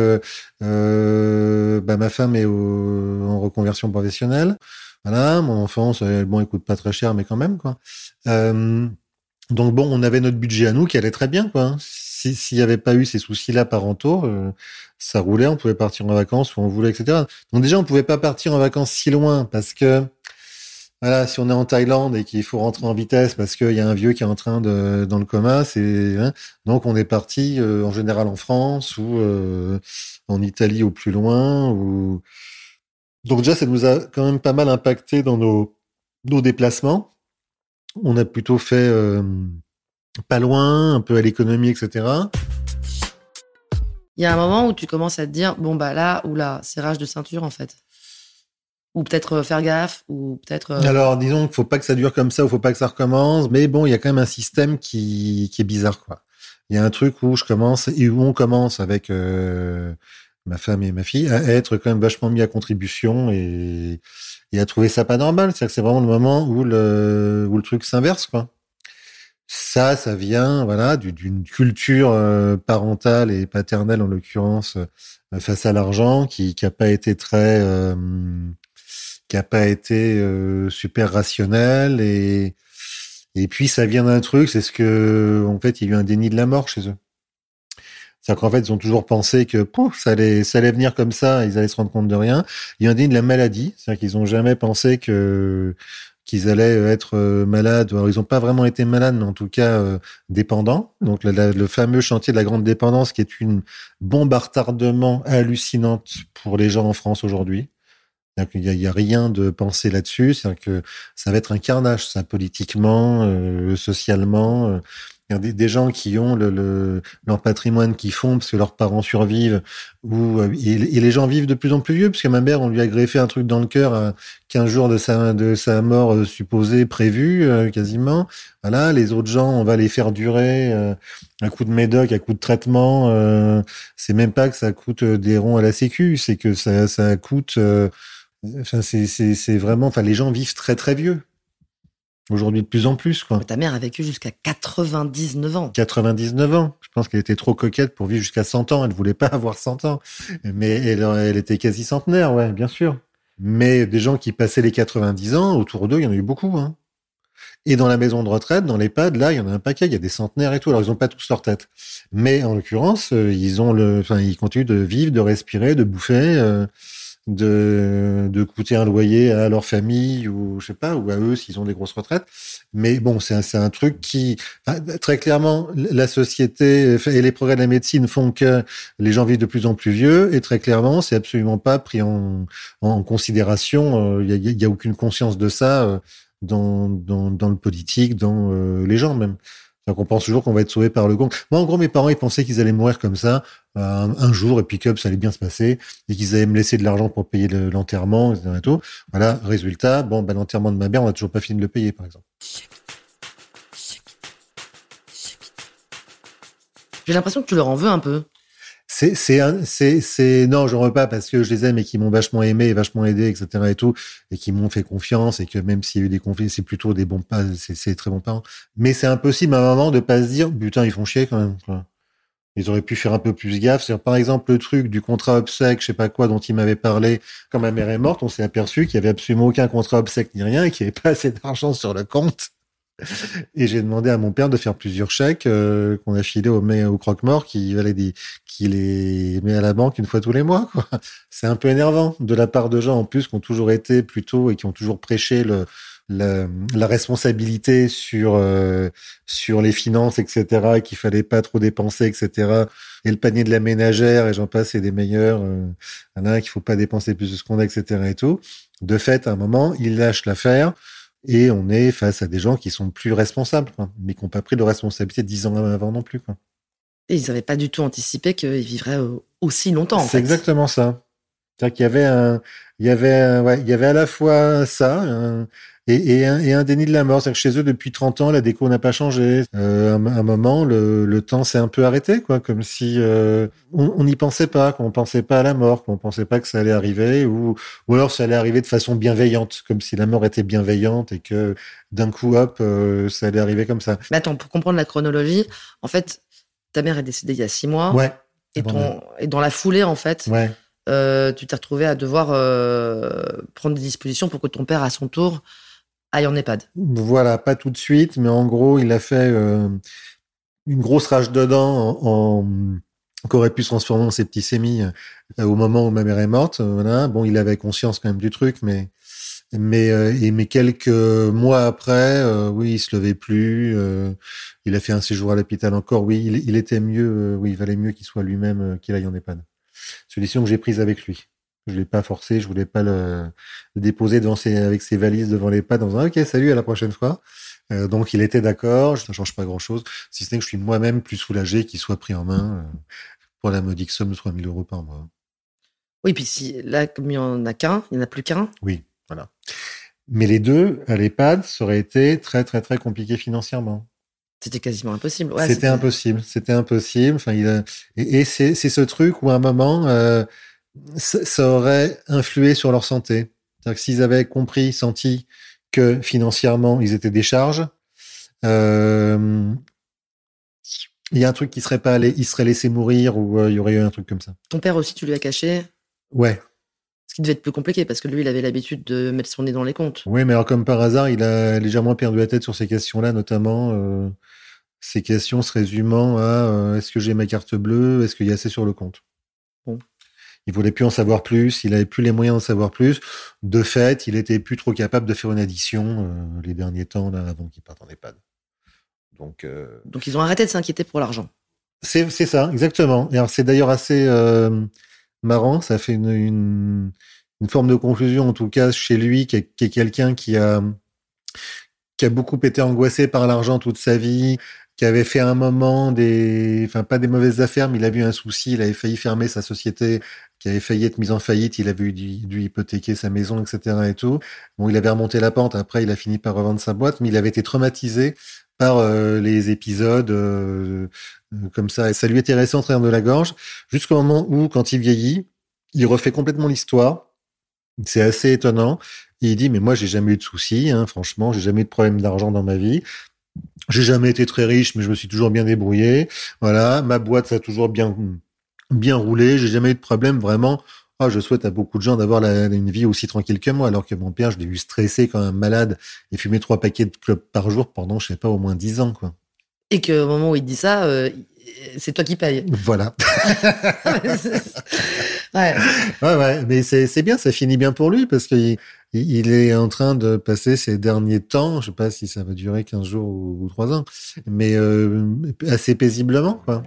bah, ma femme est en reconversion professionnelle. Voilà, mon enfant, bon, il coûte pas très cher, mais quand même, quoi. Donc bon, on avait notre budget à nous qui allait très bien, quoi s'il n'y avait pas eu ces soucis-là parentaux, euh, ça roulait, on pouvait partir en vacances où on voulait, etc. Donc déjà, on pouvait pas partir en vacances si loin parce que voilà, si on est en Thaïlande et qu'il faut rentrer en vitesse parce qu'il y a un vieux qui est en train de dans le coma, c'est hein, donc on est parti euh, en général en France ou euh, en Italie au plus loin ou donc déjà ça nous a quand même pas mal impacté dans nos nos déplacements. On a plutôt fait pas loin, un peu à l'économie, etc. Il y a un moment où tu commences à te dire, bon, bah là, ou là, c'est rage de ceinture, en fait. Ou peut-être euh, faire gaffe, ou peut-être. Euh, Alors, disons qu'il faut pas que ça dure comme ça, ou faut pas que ça recommence. Mais bon, il y a quand même un système qui, qui est bizarre, quoi. Il y a un truc où je commence, et où on commence avec euh, ma femme et ma fille, à être quand même vachement mis à contribution et, et à trouver ça pas normal. C'est-à-dire que c'est vraiment le moment où le, où le truc s'inverse, quoi. Ça, ça vient voilà d'une culture euh, parentale et paternelle en l'occurrence euh, face à l'argent qui qui a pas été très euh, qui a pas été super rationnel et et puis ça vient d'un truc, c'est ce que en fait il y a eu un déni de la mort chez eux. C'est-à-dire qu'en fait, ils ont toujours pensé que pouf, ça allait, ça allait venir comme ça, ils allaient se rendre compte de rien. Il y a un déni de la maladie, c'est-à-dire qu'ils ont jamais pensé que qu'ils allaient euh, être euh, malades. Alors, ils n'ont pas vraiment été malades, mais en tout cas euh, dépendants. Donc le, fameux chantier de la grande dépendance, qui est une bombe à retardement hallucinante pour les gens en France aujourd'hui. Il n'y a, a, rien de pensé là-dessus. C'est-à-dire que ça va être un carnage, ça, politiquement, socialement des, gens qui ont le, le, leur patrimoine qui font parce que leurs parents survivent ou euh, et, les gens vivent de plus en plus vieux parce que ma mère on lui a greffé un truc dans le cœur à 15 jours de sa de sa mort euh, supposée prévue euh, quasiment. Voilà les autres gens on va les faire durer un coup de médoc un coup de traitement c'est même pas que ça coûte des ronds à la sécu c'est que ça ça coûte enfin c'est vraiment enfin les gens vivent très très vieux Aujourd'hui, de plus en plus, quoi. ta mère a vécu jusqu'à 99 ans. 99 ans. Je pense qu'elle était trop coquette pour vivre jusqu'à 100 ans. Elle voulait pas *laughs* avoir 100 ans. Mais elle, elle était quasi centenaire, ouais, bien sûr. Mais des gens qui passaient les 90 ans, autour d'eux, il y en a eu beaucoup, hein. Et dans la maison de retraite, dans l'EHPAD, là, il y en a un paquet, il y a des centenaires et tout. Alors, ils n'ont pas tous leur tête. Mais en l'occurrence, euh, ils ont le, enfin, ils continuent de vivre, de respirer, de bouffer. Euh, de, de coûter un loyer à leur famille ou je sais pas ou à eux s'ils ont des grosses retraites. Mais bon c'est un, un truc qui très clairement la société et les progrès de la médecine font que les gens vivent de plus en plus vieux et très clairement c'est absolument pas pris en, en considération. Il euh, y, a, y, a, aucune conscience de ça euh, dans, dans, dans le politique dans euh, les gens même donc on pense toujours qu'on va être sauvé par le gong. Moi, en gros, mes parents, ils pensaient qu'ils allaient mourir comme ça euh, un, jour et puis que ça allait bien se passer et qu'ils allaient me laisser de l'argent pour payer l'enterrement, etc. Et tout. Voilà, résultat, bon, bah, l'enterrement de ma mère, on n'a toujours pas fini de le payer, par exemple. J'ai l'impression que tu leur en veux un peu. C'est, c'est, c'est, c'est, non, pas parce que je les aime et qui m'ont vachement aimé et vachement aidé, etc. et tout, et qui m'ont fait confiance et que même s'il y a eu des conflits, c'est plutôt des bons pas, c'est, très bons parents. Mais c'est impossible à un moment de pas se dire, putain, ils font chier quand même, quoi. Ils auraient pu faire un peu plus gaffe. Par exemple le truc du contrat obsèque, je sais pas quoi, dont il m'avait parlé. Quand ma mère est morte, on s'est aperçu qu'il y avait absolument aucun contrat obsèque ni rien et qu'il n'y avait pas assez d'argent sur le compte et j'ai demandé à mon père de faire plusieurs chèques euh, qu'on a filés au, au croque-mort qui des, qui les met à la banque une fois tous les mois. C'est un peu énervant de la part de gens en plus qui ont toujours été plutôt et qui ont toujours prêché la responsabilité sur euh, sur les finances, etc. qu'il fallait pas trop dépenser, etc. Et le panier de la ménagère et j'en passe, c'est des meilleurs. Euh, qu'il faut pas dépenser plus de ce qu'on a, etc. Et tout. De fait, à un moment, il lâche l'affaire Et on est face à des gens qui sont plus responsables, quoi, mais qui n'ont pas pris de responsabilité dix ans avant non plus. Quoi. Et ils n'avaient pas du tout anticipé qu'ils vivraient aussi longtemps. C'est exactement ça. C'est-à-dire qu'il y avait un, il y avait, ouais, il y avait à la fois ça et, et, un, et, un, déni de la mort. C'est-à-dire que chez eux, depuis 30 ans, la déco n'a pas changé. Euh, un, un, moment, le, le temps s'est un peu arrêté, quoi, comme si euh, on n'y pensait pas, qu'on pensait pas à la mort, qu'on pensait pas que ça allait arriver, ou, ou alors ça allait arriver de façon bienveillante, comme si la mort était bienveillante et que d'un coup, hop, euh, ça allait arriver comme ça. Mais attends, pour comprendre la chronologie, en fait, ta mère est décédée il y a six mois. Ouais. Et, ton, et dans la foulée, en fait, ouais. Euh, tu t'es retrouvé à devoir euh, prendre des dispositions pour que ton père, à son tour, aille en EHPAD. Voilà, pas tout de suite, mais en gros, il a fait euh, une grosse rage dedans en, en qu'aurait pu se transformer en septicémie au moment où ma mère est morte. Bon, il avait conscience quand même du truc, mais mais quelques mois après, oui, il se levait plus. il a fait un séjour à l'hôpital encore. Oui, il, il était mieux. oui, il valait mieux qu'il soit lui-même qu'il aille en EHPAD solution que j'ai prise avec lui. Je l'ai pas forcé, je voulais pas le, le déposer devant ses, avec ses valises devant les pas dans un OK, salut, à la prochaine fois. Euh, donc il était d'accord, ça change pas grand chose, si ce n'est que je suis moi-même plus soulagé qu'il soit pris en main euh, pour la modique somme de 3000 euros par mois. Oui, puis si là, comme il n'y en a qu'un, il n'y en a plus qu'un. Oui, voilà. Mais les deux, à l'EHPAD, ça aurait été très, très, très compliqué financièrement. C'était quasiment impossible. Ouais, c'était impossible. C'était impossible. Enfin, il a... Et, et c'est ce truc où à un moment, euh, ça, ça, aurait influé sur leur santé. C'est-à-dire que s'ils avaient compris, senti que financièrement, ils étaient des charges, euh, il y a un truc qui serait pas allé, il serait laissé mourir ou euh, il y aurait eu un truc comme ça. Ton père aussi, tu lui as caché? Ouais. Ce qui devait être plus compliqué parce que lui, il avait l'habitude de mettre son nez dans les comptes. Oui, mais alors comme par hasard, il a légèrement perdu la tête sur ces questions-là, notamment euh, ces questions se résumant à euh, est-ce que j'ai ma carte bleue, est-ce qu'il y a assez sur le compte? Bon. Il voulait plus en savoir plus, il avait plus les moyens d'en savoir plus. De fait, il était plus trop capable de faire une addition euh, les derniers temps là avant qu'il parte en EHPAD. Donc, donc ils ont arrêté de s'inquiéter pour l'argent. C'est ça, exactement. Et alors c'est d'ailleurs assez marrant, ça fait une, une, forme de conclusion en tout cas chez lui, qui est, quelqu'un qui a qui a beaucoup été angoissé par l'argent toute sa vie, qui avait fait un moment des, enfin pas des mauvaises affaires, mais il a eu un souci, il avait failli fermer sa société, qui avait failli être mise en faillite, il avait dû, dû hypothéquer sa maison, etc. et tout. Bon, il avait remonté la pente, après il a fini par revendre sa boîte, mais il avait été traumatisé par euh, les épisodes euh, comme ça, et ça lui était resté en travers de la gorge, jusqu'au moment où, quand il vieillit, il refait complètement l'histoire. C'est assez étonnant. il dit, mais moi, j'ai jamais eu de soucis, hein, franchement, j'ai jamais eu de problème d'argent dans ma vie. J'ai jamais été très riche, mais je me suis toujours bien débrouillé. Voilà, ma boîte, ça a toujours bien, bien roulé. J'ai jamais eu de problème, vraiment. Oh, je souhaite à beaucoup de gens d'avoir une vie aussi tranquille que moi, alors que mon père, je l'ai vu stressé quand un malade et fumer trois paquets de clopes par jour pendant, je sais pas, au moins dix ans, quoi. Et qu'au moment où il dit ça, euh, c'est toi qui payes. Voilà. *laughs* ouais. ouais, ouais, mais c'est bien, ça finit bien pour lui parce qu'il il est en train de passer ces derniers temps, je sais pas si ça va durer 15 jours ou, 3 ans, mais euh, assez paisiblement, quoi.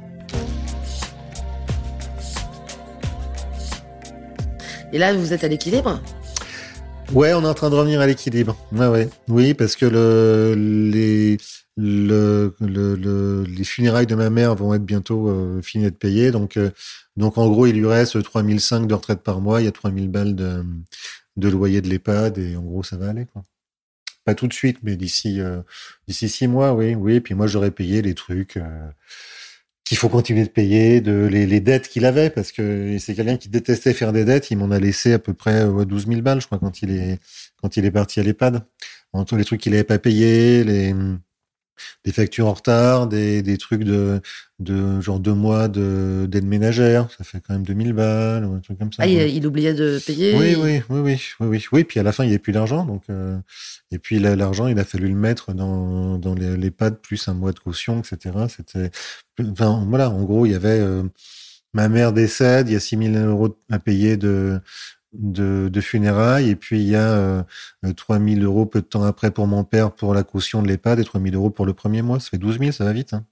Et là, vous êtes à l'équilibre Ouais, on est en train de revenir à l'équilibre. Ouais. Oui, parce que le, les, le, le, le, les funérailles de ma mère vont être bientôt euh, finies d'être payées. Donc, euh, donc, en gros, il lui reste 3005 de retraite par mois. Il y a 3000 balles de, loyer de l'EHPAD et en gros, ça va aller. Pas tout de suite, mais d'ici euh, six mois, oui. oui. Puis moi, j'aurais payé les trucs qu'il faut continuer de payer, de les, dettes qu'il avait, parce que c'est quelqu'un qui détestait faire des dettes. Il m'en a laissé à peu près 12 000 balles, je crois, quand il est quand il est parti à l'EHPAD. Entre les trucs qu'il avait pas payés, les des factures en retard, des, des trucs de, de genre deux mois de d'aide ménagère, ça fait quand même 2000 balles ou un truc comme ça. Ah, il, il, oubliait de payer. Oui, oui, oui, oui, oui, oui, oui. Puis à la fin, il n'y avait plus d'argent, donc euh, et puis l'argent, il a fallu le mettre dans dans les, les pads plus un mois de caution, etc. C'était, enfin voilà, en gros, il y avait euh, ma mère décède, il y a 6000 euros à payer de de, de, funérailles. Et puis, il y a euh, 3000 euros peu de temps après pour mon père pour la caution de l'EHPAD et 3000 euros pour le premier mois. Ça fait 12 000, ça va vite. Hein.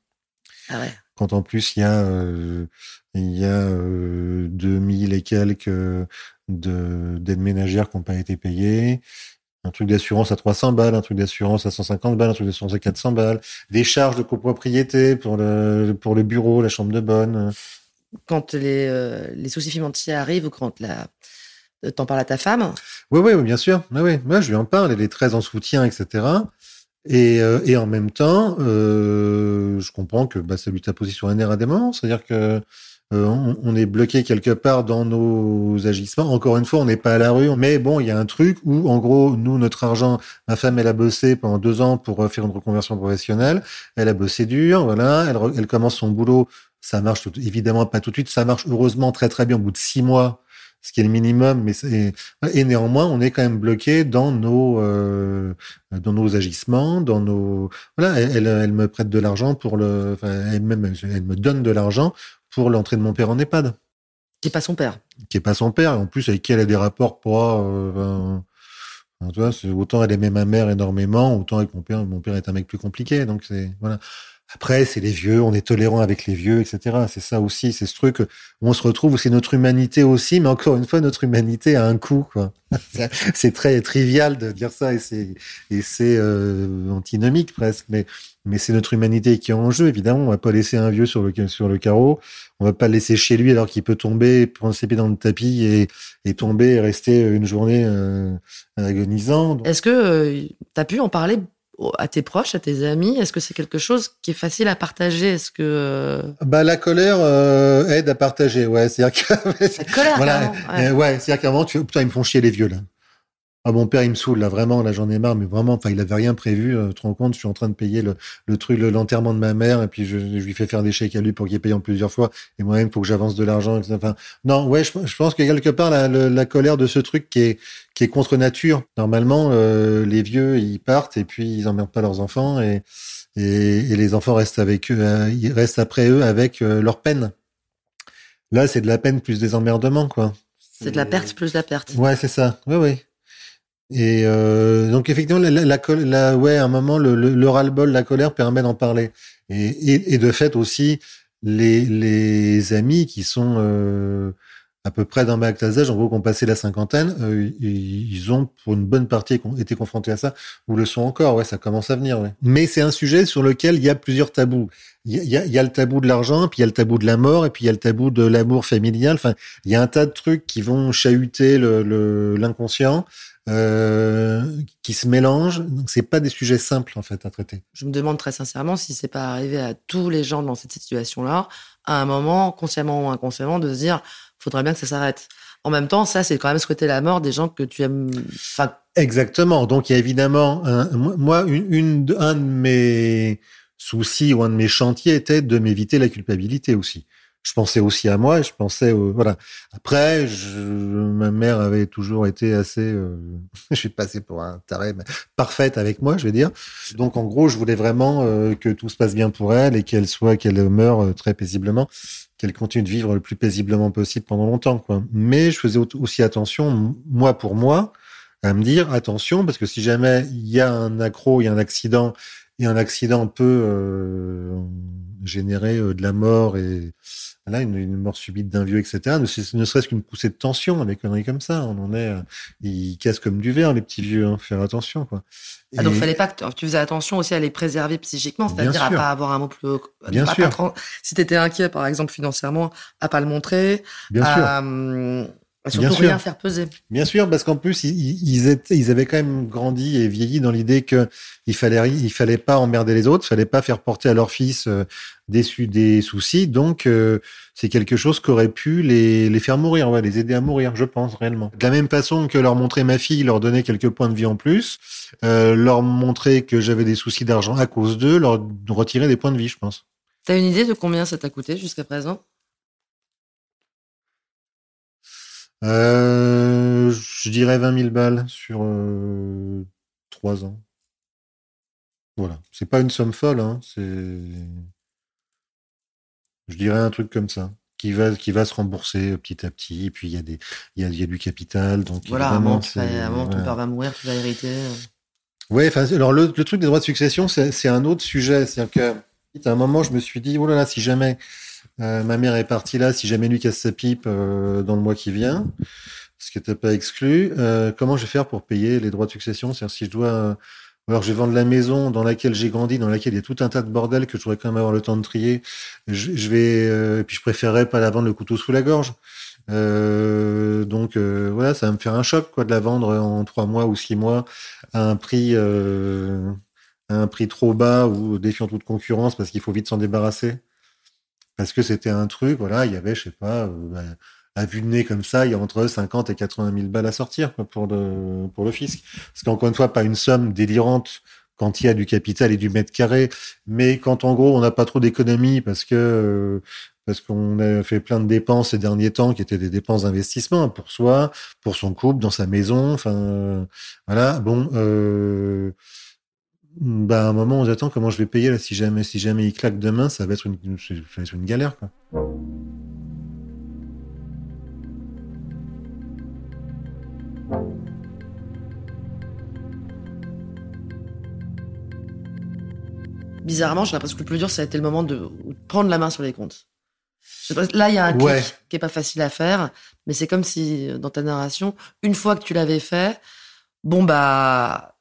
Ah ouais. Quand en plus, il y a, euh, il y a euh, 2000 et quelques de, d'aides ménagères qui n'ont pas été payées. un truc d'assurance à 300 balles, un truc d'assurance à 150 balles, un truc d'assurance à 400 balles, des charges de copropriété pour le pour le bureau, la chambre de bonne. Quand les, euh, les soucis financiers arrivent ou quand la t'en parles à ta femme Oui, oui, bien sûr. Oui, oui. Moi, je lui en parle. Elle est très en soutien, etc. Et, euh, et en même temps, euh, je comprends que bah, ça lui tape aussi sur un. C'est-à-dire que euh, on, est bloqué quelque part dans nos agissements. Encore une fois, on n'est pas à la rue, mais bon, il y a un truc où, en gros, nous, notre argent, ma femme, elle a bossé pendant deux ans pour euh, faire une reconversion professionnelle. Elle a bossé dur, voilà. Elle, elle commence son boulot. Ça marche évidemment pas tout de suite. Ça marche heureusement très très bien au bout de six mois ce qui est le minimum, mais et néanmoins on est quand même bloqué dans nos euh, dans nos agissements, dans nos voilà. Elle, elle, me prête de l'argent pour le, enfin, elle même elle me donne de l'argent pour l'entrée de mon père en EHPAD. Qui est pas son père. Qui est pas son père, et en plus avec qui elle a des rapports pas. Euh, autant elle aimait ma mère énormément, autant avec mon père, mon père est un mec plus compliqué. Donc c'est voilà. Après, c'est les vieux, on est tolérant avec les vieux, etc. C'est ça aussi, c'est ce truc où on se retrouve, c'est notre humanité aussi, mais encore une fois, notre humanité a un coût. *laughs* c'est très trivial de dire ça et c'est euh, antinomique presque, mais c'est notre humanité qui est en jeu. Évidemment, on va pas laisser un vieux sur le carreau, on va pas le laisser chez lui alors qu'il peut tomber, prendre ses pieds dans le tapis et, tomber et rester une journée euh, agonisant. Est-ce que euh, tu as pu en parler à tes proches, à tes amis Est-ce que c'est quelque chose qui est facile à partager? Est-ce que euh, bah la colère euh, aide à partager, ouais. C'est-à-dire que *laughs* la colère, voilà, ouais. c'est-à-dire qu'à un moment, tu putain, ils me font chier les vieux là. Ah, mon père, il me saoule, là, vraiment, là, j'en ai marre, mais vraiment, enfin, il avait rien prévu, euh, tu te rends compte, je suis en train de payer le, le truc, l'enterrement de ma mère, et puis je, lui fais faire des chèques à lui pour qu'il paye en plusieurs fois, et moi-même, faut que j'avance de l'argent. Enfin, non, ouais, je, je pense que quelque part, la, la, colère de ce truc qui est, qui est contre nature. Normalement, euh, les vieux, ils partent, et puis ils emmerdent pas leurs enfants, et, et, et les enfants restent avec eux, euh, ils restent après eux avec leur peine. Là, c'est de la peine plus des emmerdements, quoi. C'est de la perte plus la perte. Ouais, c'est ça. Oui, oui. Et euh, donc effectivement, la, la, la, ouais, à un moment, le, le, le ras-le-bol, la colère permet d'en parler. Et, et, et, de fait aussi, les, les amis qui sont euh, à peu près dans ma classe d'âge, en gros, qui ont passé la cinquantaine, euh, ils ont pour une bonne partie été confrontés à ça, ou le sont encore. Ouais, ça commence à venir. Ouais. Mais c'est un sujet sur lequel il y a plusieurs tabous. Il y a, y a le tabou de l'argent, puis il y a le tabou de la mort, et puis il y a le tabou de l'amour familial. Enfin, il y a un tas de trucs qui vont chahuter l'inconscient. Le, euh, qui se mélangent. Donc c'est pas des sujets simples en fait à traiter. Je me demande très sincèrement si c'est pas arrivé à tous les gens dans cette situation-là, à un moment, consciemment ou inconsciemment, de se dire, faudrait bien que ça s'arrête. En même temps, ça c'est quand même souhaiter la mort des gens que tu aimes. Enfin... Exactement. Donc il y a évidemment un, moi une, une un de mes soucis ou un de mes chantiers était de m'éviter la culpabilité aussi je pensais aussi à moi, je pensais voilà. Après, je, ma mère avait toujours été assez, euh, *laughs* je suis passé pour un taré, mais parfaite avec moi, je vais dire. Donc en gros, je voulais vraiment euh, que tout se passe bien pour elle et qu'elle soit, qu'elle meure euh, très paisiblement, qu'elle continue de vivre le plus paisiblement possible pendant longtemps, quoi. Mais je faisais aussi attention, moi pour moi, à me dire attention parce que si jamais il y a un accro, il y a un accident, et un accident peut générer de la mort et là, une, une mort subite d'un vieux, etc. Ne, ne serait-ce qu'une poussée de tension avec conneries comme ça. On en est, euh, ils cassent comme du verre, les petits vieux. Hein, faire attention, quoi. Ah, donc, fallait pas que tu faisais attention aussi à les préserver psychiquement, c'est-à-dire à pas avoir un mot plus. Bien sûr. si t'étais inquiet, par exemple, financièrement, à pas le montrer. Bien sûr. Surtout rien faire peser. Bien sûr, parce qu'en plus ils, étaient, ils avaient quand même grandi et vieilli dans l'idée que il fallait, il fallait pas emmerder les autres, il fallait pas faire porter à leur fils euh, des, des soucis. Donc euh, c'est quelque chose qu'aurait pu les, les faire mourir, ouais, les aider à mourir, je pense réellement. De la même façon que leur montrer ma fille, leur donner quelques points de vie en plus, euh, leur montrer que j'avais des soucis d'argent à cause d'eux, leur retirer des points de vie, je pense. T'as une idée de combien ça t'a coûté jusqu'à présent? Euh, je dirais 20 000 balles sur euh, 3 ans. Voilà. C'est pas une somme folle, hein. C'est. Je dirais un truc comme ça. Qui va, qui va se rembourser petit à petit. Et puis il y a des, y a, y a, du capital. Donc voilà, un moment, ton père va mourir, tu vas hériter. Enfin, alors le, le, truc des droits de succession, c'est un autre sujet. C'est-à-dire que, à un moment, je me suis dit, oh là là, si jamais ma mère est partie là, si jamais lui casse sa pipe euh, dans le mois qui vient, ce qui n'était pas exclu. Euh, comment je vais faire pour payer les droits de succession? C'est-à-dire si je dois alors je vais vendre la maison dans laquelle j'ai grandi, dans laquelle il y a tout un tas de bordel que je voudrais quand même avoir le temps de trier. Je, vais, euh, puis je préférerais pas la vendre le couteau sous la gorge. Euh, donc euh, voilà, ça va me faire un choc quoi de la vendre en trois mois ou six mois à un prix, euh, à un prix trop bas ou défiant toute concurrence parce qu'il faut vite s'en débarrasser. Parce que c'était un truc, voilà, il y avait, je sais pas, bah, à vue de nez comme ça, il y a entre 50 et 80 000 balles à sortir quoi, pour le pour le fisc. Parce qu'encore une fois, pas une somme délirante quand il y a du capital et du mètre carré, mais quand en gros on n'a pas trop d'économie parce que parce qu'on a fait plein de dépenses ces derniers temps qui étaient des dépenses d'investissement pour soi, pour son couple, dans sa maison, enfin voilà. Bon, euh, bah à un moment on attend comment je vais payer là si jamais si jamais il claque demain, ça va être une, ça va être une galère quoi. Bizarrement, j'ai l'impression que le plus dur, ça a été le moment de prendre la main sur les comptes. Là, il y a un clic Ouais. qui est pas facile à faire, mais c'est comme si, dans ta narration, une fois que tu l'avais fait, bon, bah.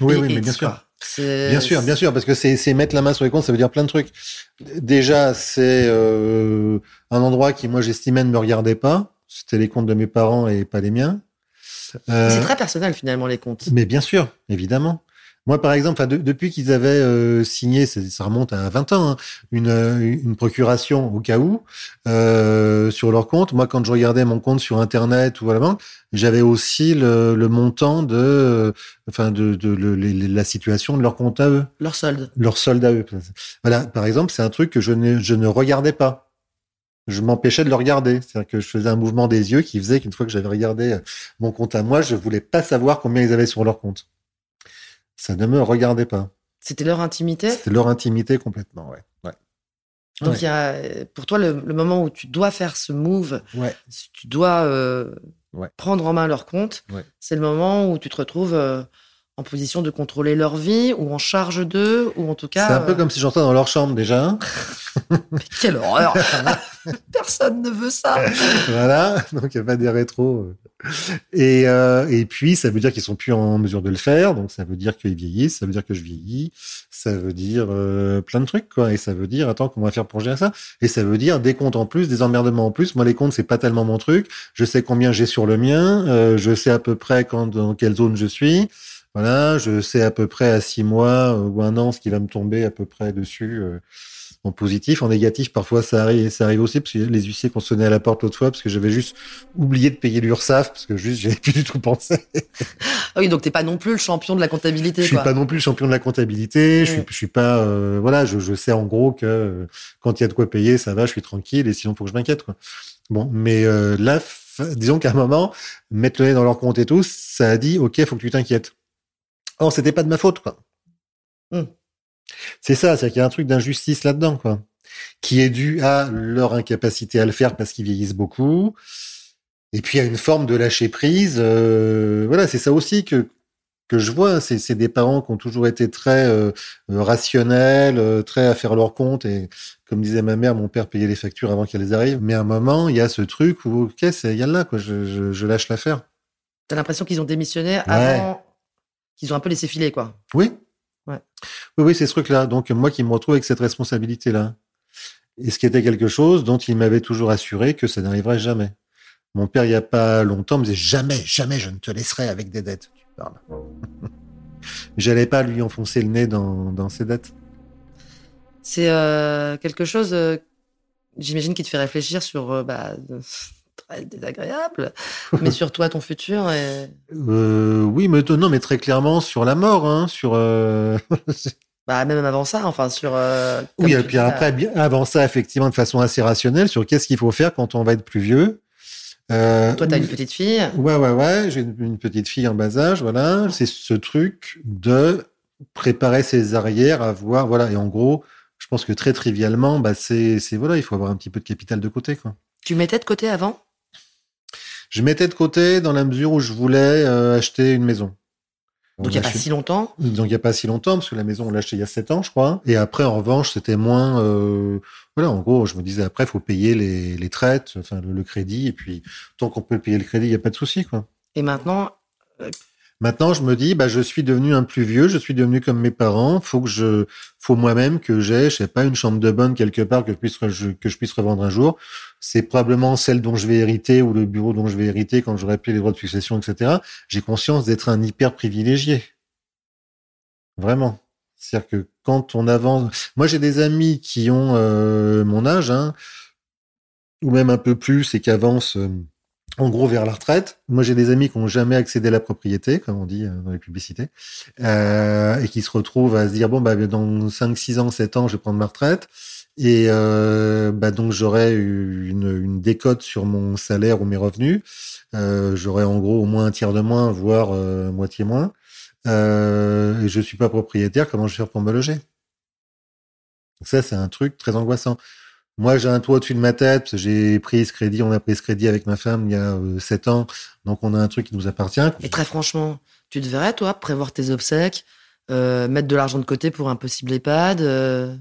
Oui, et- oui, mais bien sûr. Bien sûr, bien sûr, parce que c'est mettre la main sur les comptes, ça veut dire plein de trucs. Déjà, c'est euh, un endroit qui, moi, j'estimais ne me regardait pas. C'était les comptes de mes parents et pas les miens. Euh, C'est très personnel, finalement, les comptes. Mais bien sûr, évidemment. Moi, par exemple, de- depuis qu'ils avaient euh, signé, ça remonte à 20 ans, hein, une, euh, une procuration au cas où euh, sur leur compte. Moi, quand je regardais mon compte sur Internet ou à la banque, j'avais aussi le, le montant de, enfin, de, la situation de leur compte à eux, Leur solde. leur solde à eux. Voilà, par exemple, c'est un truc que je ne, je ne regardais pas. Je m'empêchais de le regarder. C'est-à-dire que je faisais un mouvement des yeux qui faisait qu'une fois que j'avais regardé mon compte à moi, je voulais pas savoir combien ils avaient sur leur compte. Ça ne me regardait pas. C'était leur intimité? C'était leur intimité complètement, ouais. Ouais. Donc, Ouais. il y a, pour toi, le, le moment où tu dois faire ce move, Ouais. tu dois euh, prendre en main leur compte, c'est le moment où tu te retrouves euh, en position de contrôler leur vie ou en charge d'eux, ou en tout cas. C'est un peu euh, comme si j'entrais dans leur chambre déjà. *laughs* mais quelle horreur *laughs* Personne ne veut ça voilà, donc il n'y a pas des rétros. Et, euh, et puis, ça veut dire qu'ils sont plus en mesure de le faire, donc ça veut dire qu'ils vieillissent, ça veut dire que je vieillis, ça veut dire euh, plein de trucs, quoi. Et ça veut dire, attends, comment on va faire pour gérer ça? Et ça veut dire des comptes en plus, des emmerdements en plus. Moi, les comptes, c'est pas tellement mon truc. Je sais combien j'ai sur le mien, je sais à peu près quand, dans quelle zone je suis. Voilà, je sais à peu près à six mois ou un an ce qui va me tomber à peu près dessus. euh, en positif, en négatif, parfois ça arrive, ça arrive aussi parce que les huissiers qu'on sonnait à la porte l'autre fois parce que j'avais juste oublié de payer l'URSSAF parce que juste j'avais *laughs* plus du tout pensé. Ah oui, donc t'es pas non plus le champion de la comptabilité. Je suis quoi. pas non plus le champion de la comptabilité. Je suis, je suis pas, euh, voilà, je, je sais en gros que euh, quand il y a de quoi payer, ça va, je suis tranquille et sinon faut que je m'inquiète quoi. Bon, mais euh, là, disons qu'à un moment, mettre le nez dans leur compte et tout, ça a dit ok, faut que tu t'inquiètes. Or, c'était pas de ma faute quoi. Mm. C'est ça, c'est qu'il y a un truc d'injustice là-dedans quoi, qui est dû à leur incapacité à le faire parce qu'ils vieillissent beaucoup. Et puis a une forme de lâcher prise. euh, voilà, c'est ça aussi que que je vois. C'est des parents qui ont toujours été très euh, rationnels, euh, très à faire leur compte. Et comme disait ma mère, mon père payait les factures avant qu'elles arrivent. Mais à un moment, il y a ce truc où ok, c'est il y a là quoi. Je, je, je lâche l'affaire. T'as l'impression qu'ils ont démissionné avant qu'ils ont un peu laissé filer, quoi. Oui. Ouais. Oui, oui, c'est ce truc-là. Donc moi qui me retrouve avec cette responsabilité-là. Et ce qui était quelque chose dont il m'avait toujours assuré que ça n'arriverait jamais. Mon père, il n'y a pas longtemps, me disait jamais, jamais je ne te laisserai avec des dettes. Tu parles. *laughs* J'allais pas lui enfoncer le nez dans, dans ses dettes. C'est euh, quelque chose, euh, j'imagine, qui te fait réfléchir sur euh, bah, très désagréable, *laughs* mais sur toi, ton futur. Et... Euh, oui, mais non, mais très clairement sur la mort, hein, sur. euh, *laughs* Bah, même avant ça, enfin, sur. euh, oui, et puis après, bien avant ça, effectivement, de façon assez rationnelle, sur qu'est-ce qu'il faut faire quand on va être plus vieux. Euh, Toi, t'as une petite fille. Ouais, ouais, ouais. J'ai une, une petite fille en bas âge, voilà. C'est ce truc de préparer ses arrières à voir, voilà. Et en gros, je pense que très trivialement, bah, c'est, c'est, voilà, il faut avoir un petit peu de capital de côté, quoi. Tu mettais de côté avant? Je mettais de côté dans la mesure où je voulais euh, acheter une maison. Donc il n'y a pas si longtemps? Donc il n'y a pas si longtemps, parce que la maison, on l'a achetée il y a 7 ans, je crois. Et après, en revanche, c'était moins... Euh, voilà, en gros, je me disais, après, il faut payer les, les traites, enfin le, crédit, et puis tant qu'on peut payer le crédit, il n'y a pas de souci. quoi. Et maintenant euh, Maintenant, je me dis, bah, je suis devenu un plus vieux, je suis devenu comme mes parents. Faut que je, faut moi-même que j'ai, je sais pas, une chambre de bonne quelque part que je puisse, que je puisse revendre un jour. C'est probablement celle dont je vais hériter ou le bureau dont je vais hériter quand j'aurai payé les droits de succession, etc. J'ai conscience d'être un hyper privilégié. Vraiment. C'est-à-dire que quand on avance, moi j'ai des amis qui ont euh, mon âge, hein, ou même un peu plus et qui avancent. Euh, en gros vers la retraite. Moi, j'ai des amis qui n'ont jamais accédé à la propriété, comme on dit euh, dans les publicités, euh, et qui se retrouvent à se dire bon bah dans 5, 6 ans, 7 ans, je vais prendre ma retraite. Et euh, bah donc j'aurai une, une décote sur mon salaire ou mes revenus. Euh, j'aurai en gros au moins un tiers de moins, voire euh, moitié moins. Euh, et je suis pas propriétaire. Comment je vais faire pour me loger? Donc ça, c'est un truc très angoissant. Moi, j'ai un toit au-dessus de ma tête. J'ai pris ce crédit, on a pris ce crédit avec ma femme il y a euh, sept ans. Donc, on a un truc qui nous appartient. Et très franchement, tu devrais, toi, prévoir tes obsèques, euh, mettre de l'argent de côté pour un possible EHPAD. Euh,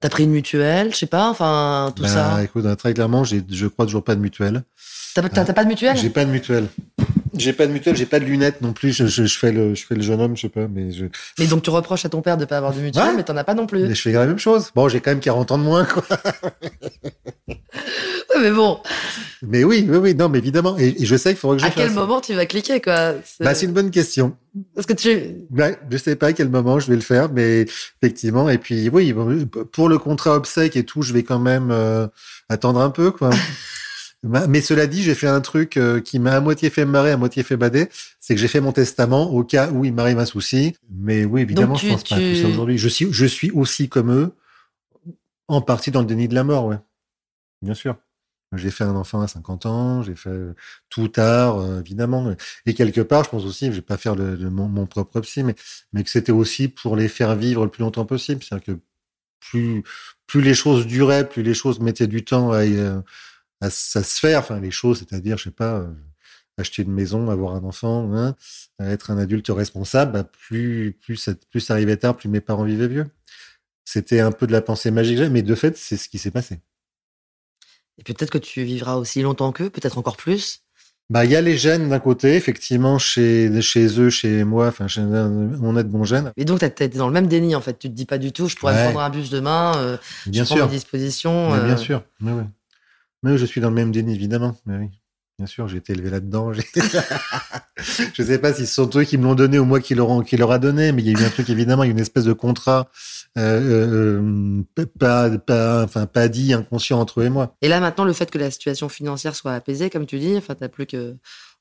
T'as pris une mutuelle, je sais pas, enfin, tout bah, ça. Écoute, très clairement, je crois toujours pas de mutuelle. T'as, pas de mutuelle? J'ai pas de mutuelle. J'ai pas de mutuelle, j'ai pas de lunettes non plus. Je, je, je, fais le, je fais le jeune homme, je sais pas, mais je. Mais donc tu reproches à ton père de pas avoir de mutuelle, mais t'en as pas non plus. Mais je fais la même chose. Bon, j'ai quand même 40 ans de moins, quoi. *laughs* mais bon. Mais oui, oui, oui, non, mais évidemment. Et, je sais qu'il faudrait que je À quel moment tu vas cliquer, quoi? Bah, c'est une bonne question. Parce que tu. Bah, je sais pas à quel moment je vais le faire, mais effectivement. Et puis, oui, pour le contrat obsèque et tout, je vais quand même euh, attendre un peu, quoi. *laughs* Mais cela dit, j'ai fait un truc euh, qui m'a à moitié fait marrer, à moitié fait bader. C'est que j'ai fait mon testament au cas où il m'arrive un souci. Mais oui, évidemment, je pense pas à tout ça aujourd'hui. Je suis, je suis aussi comme eux, en partie dans le déni de la mort, ouais. Bien sûr. J'ai fait un enfant à 50 ans, j'ai fait tout tard, euh, évidemment. Et quelque part, je pense aussi, je vais pas faire le, mon, propre psy, mais, mais que c'était aussi pour les faire vivre le plus longtemps possible. C'est-à-dire que plus, plus les choses duraient, plus les choses mettaient du temps à, euh, à, se faire, enfin les choses, c'est-à-dire, je sais pas, euh, acheter une maison, avoir un enfant, hein, être un adulte responsable, bah, plus plus ça, plus ça arrivait tard, plus mes parents vivaient vieux. C'était un peu de la pensée magique, mais de fait, c'est ce qui s'est passé. Et peut-être que tu vivras aussi longtemps qu'eux, peut-être encore plus. Bah, il y a les gènes d'un côté, effectivement, chez, chez eux, chez moi, enfin, chez, on a de bons gènes. Et donc, tu été dans le même déni, en fait. Tu te dis pas du tout, je pourrais prendre un bus demain, euh, bien je sûr. prends dispositions. Bien euh. sûr, mais ouais. Mais je suis dans le même déni, évidemment. Mais oui, bien sûr, j'ai été élevé là-dedans. *laughs* je sais pas si ce sont eux qui me l'ont donné ou moi qui leur, qui leur a donné, mais il y a eu un truc, évidemment, il y a une espèce de contrat euh, euh, pas, pas, enfin, pas dit, inconscient entre eux et moi. Et là, maintenant, le fait que la situation financière soit apaisée, comme tu dis, enfin, t'as plus que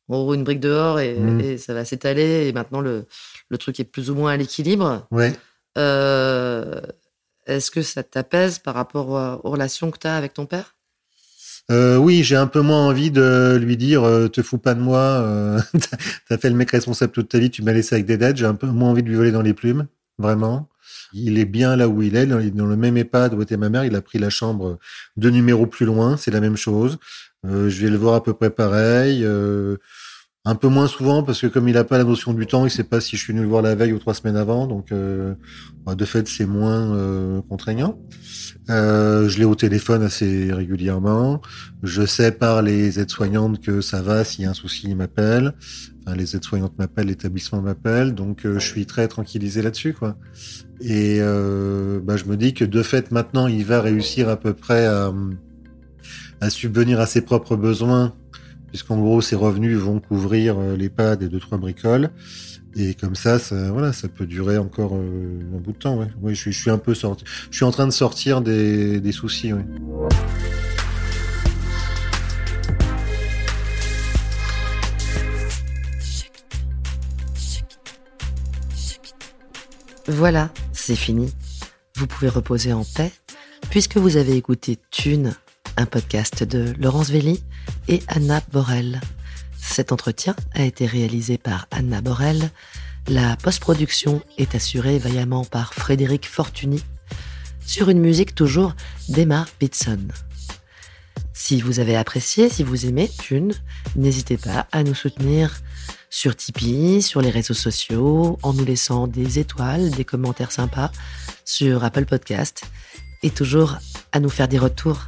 en gros une brique dehors et, mmh. et ça va s'étaler. Et maintenant, le, le truc est plus ou moins à l'équilibre. Ouais. Euh, Est-ce que ça t'apaise par rapport aux relations que tu as avec ton père? Euh, oui, j'ai un peu moins envie de lui dire euh, te fous pas de moi, euh, *laughs* t'as fait le mec responsable toute ta vie, tu m'as laissé avec des dettes. J'ai un peu moins envie de lui voler dans les plumes, vraiment. Il est bien là où il est, dans le même EHPAD où était ma mère. Il a pris la chambre deux numéros plus loin, c'est la même chose. Je vais le voir à peu près pareil. Un peu moins souvent parce que comme il n'a pas la notion du temps, il sait pas si je suis venu le voir la veille ou trois semaines avant, donc euh, bah, de fait c'est moins euh, contraignant. Euh, je l'ai au téléphone assez régulièrement. Je sais par les aides-soignantes que ça va. S'il y a un souci, ils m'appellent. Enfin, les aides-soignantes m'appellent, l'établissement m'appelle, donc je suis très tranquillisé là-dessus. Et bah, je me dis que de fait maintenant, il va réussir à peu près à subvenir à ses propres besoins puisqu'en gros, ces revenus vont couvrir euh, les pads et deux, trois bricoles. Et comme ça, ça, voilà, ça peut durer encore euh, un bout de temps. Je, suis, un peu sorti. Je suis en train de sortir des, soucis. Voilà, c'est fini. Vous pouvez reposer en paix, puisque vous avez écouté Thune un podcast de Laurence Velli et Anna Borel. Cet entretien a été réalisé par Anna Borel. La post-production est assurée vaillamment par Frédéric Fortuny sur une musique toujours d'Emma Pitson. Si vous avez apprécié, si vous aimez Thune, n'hésitez pas à nous soutenir sur Tipeee, sur les réseaux sociaux, en nous laissant des étoiles, des commentaires sympas sur Apple Podcast et toujours à nous faire des retours.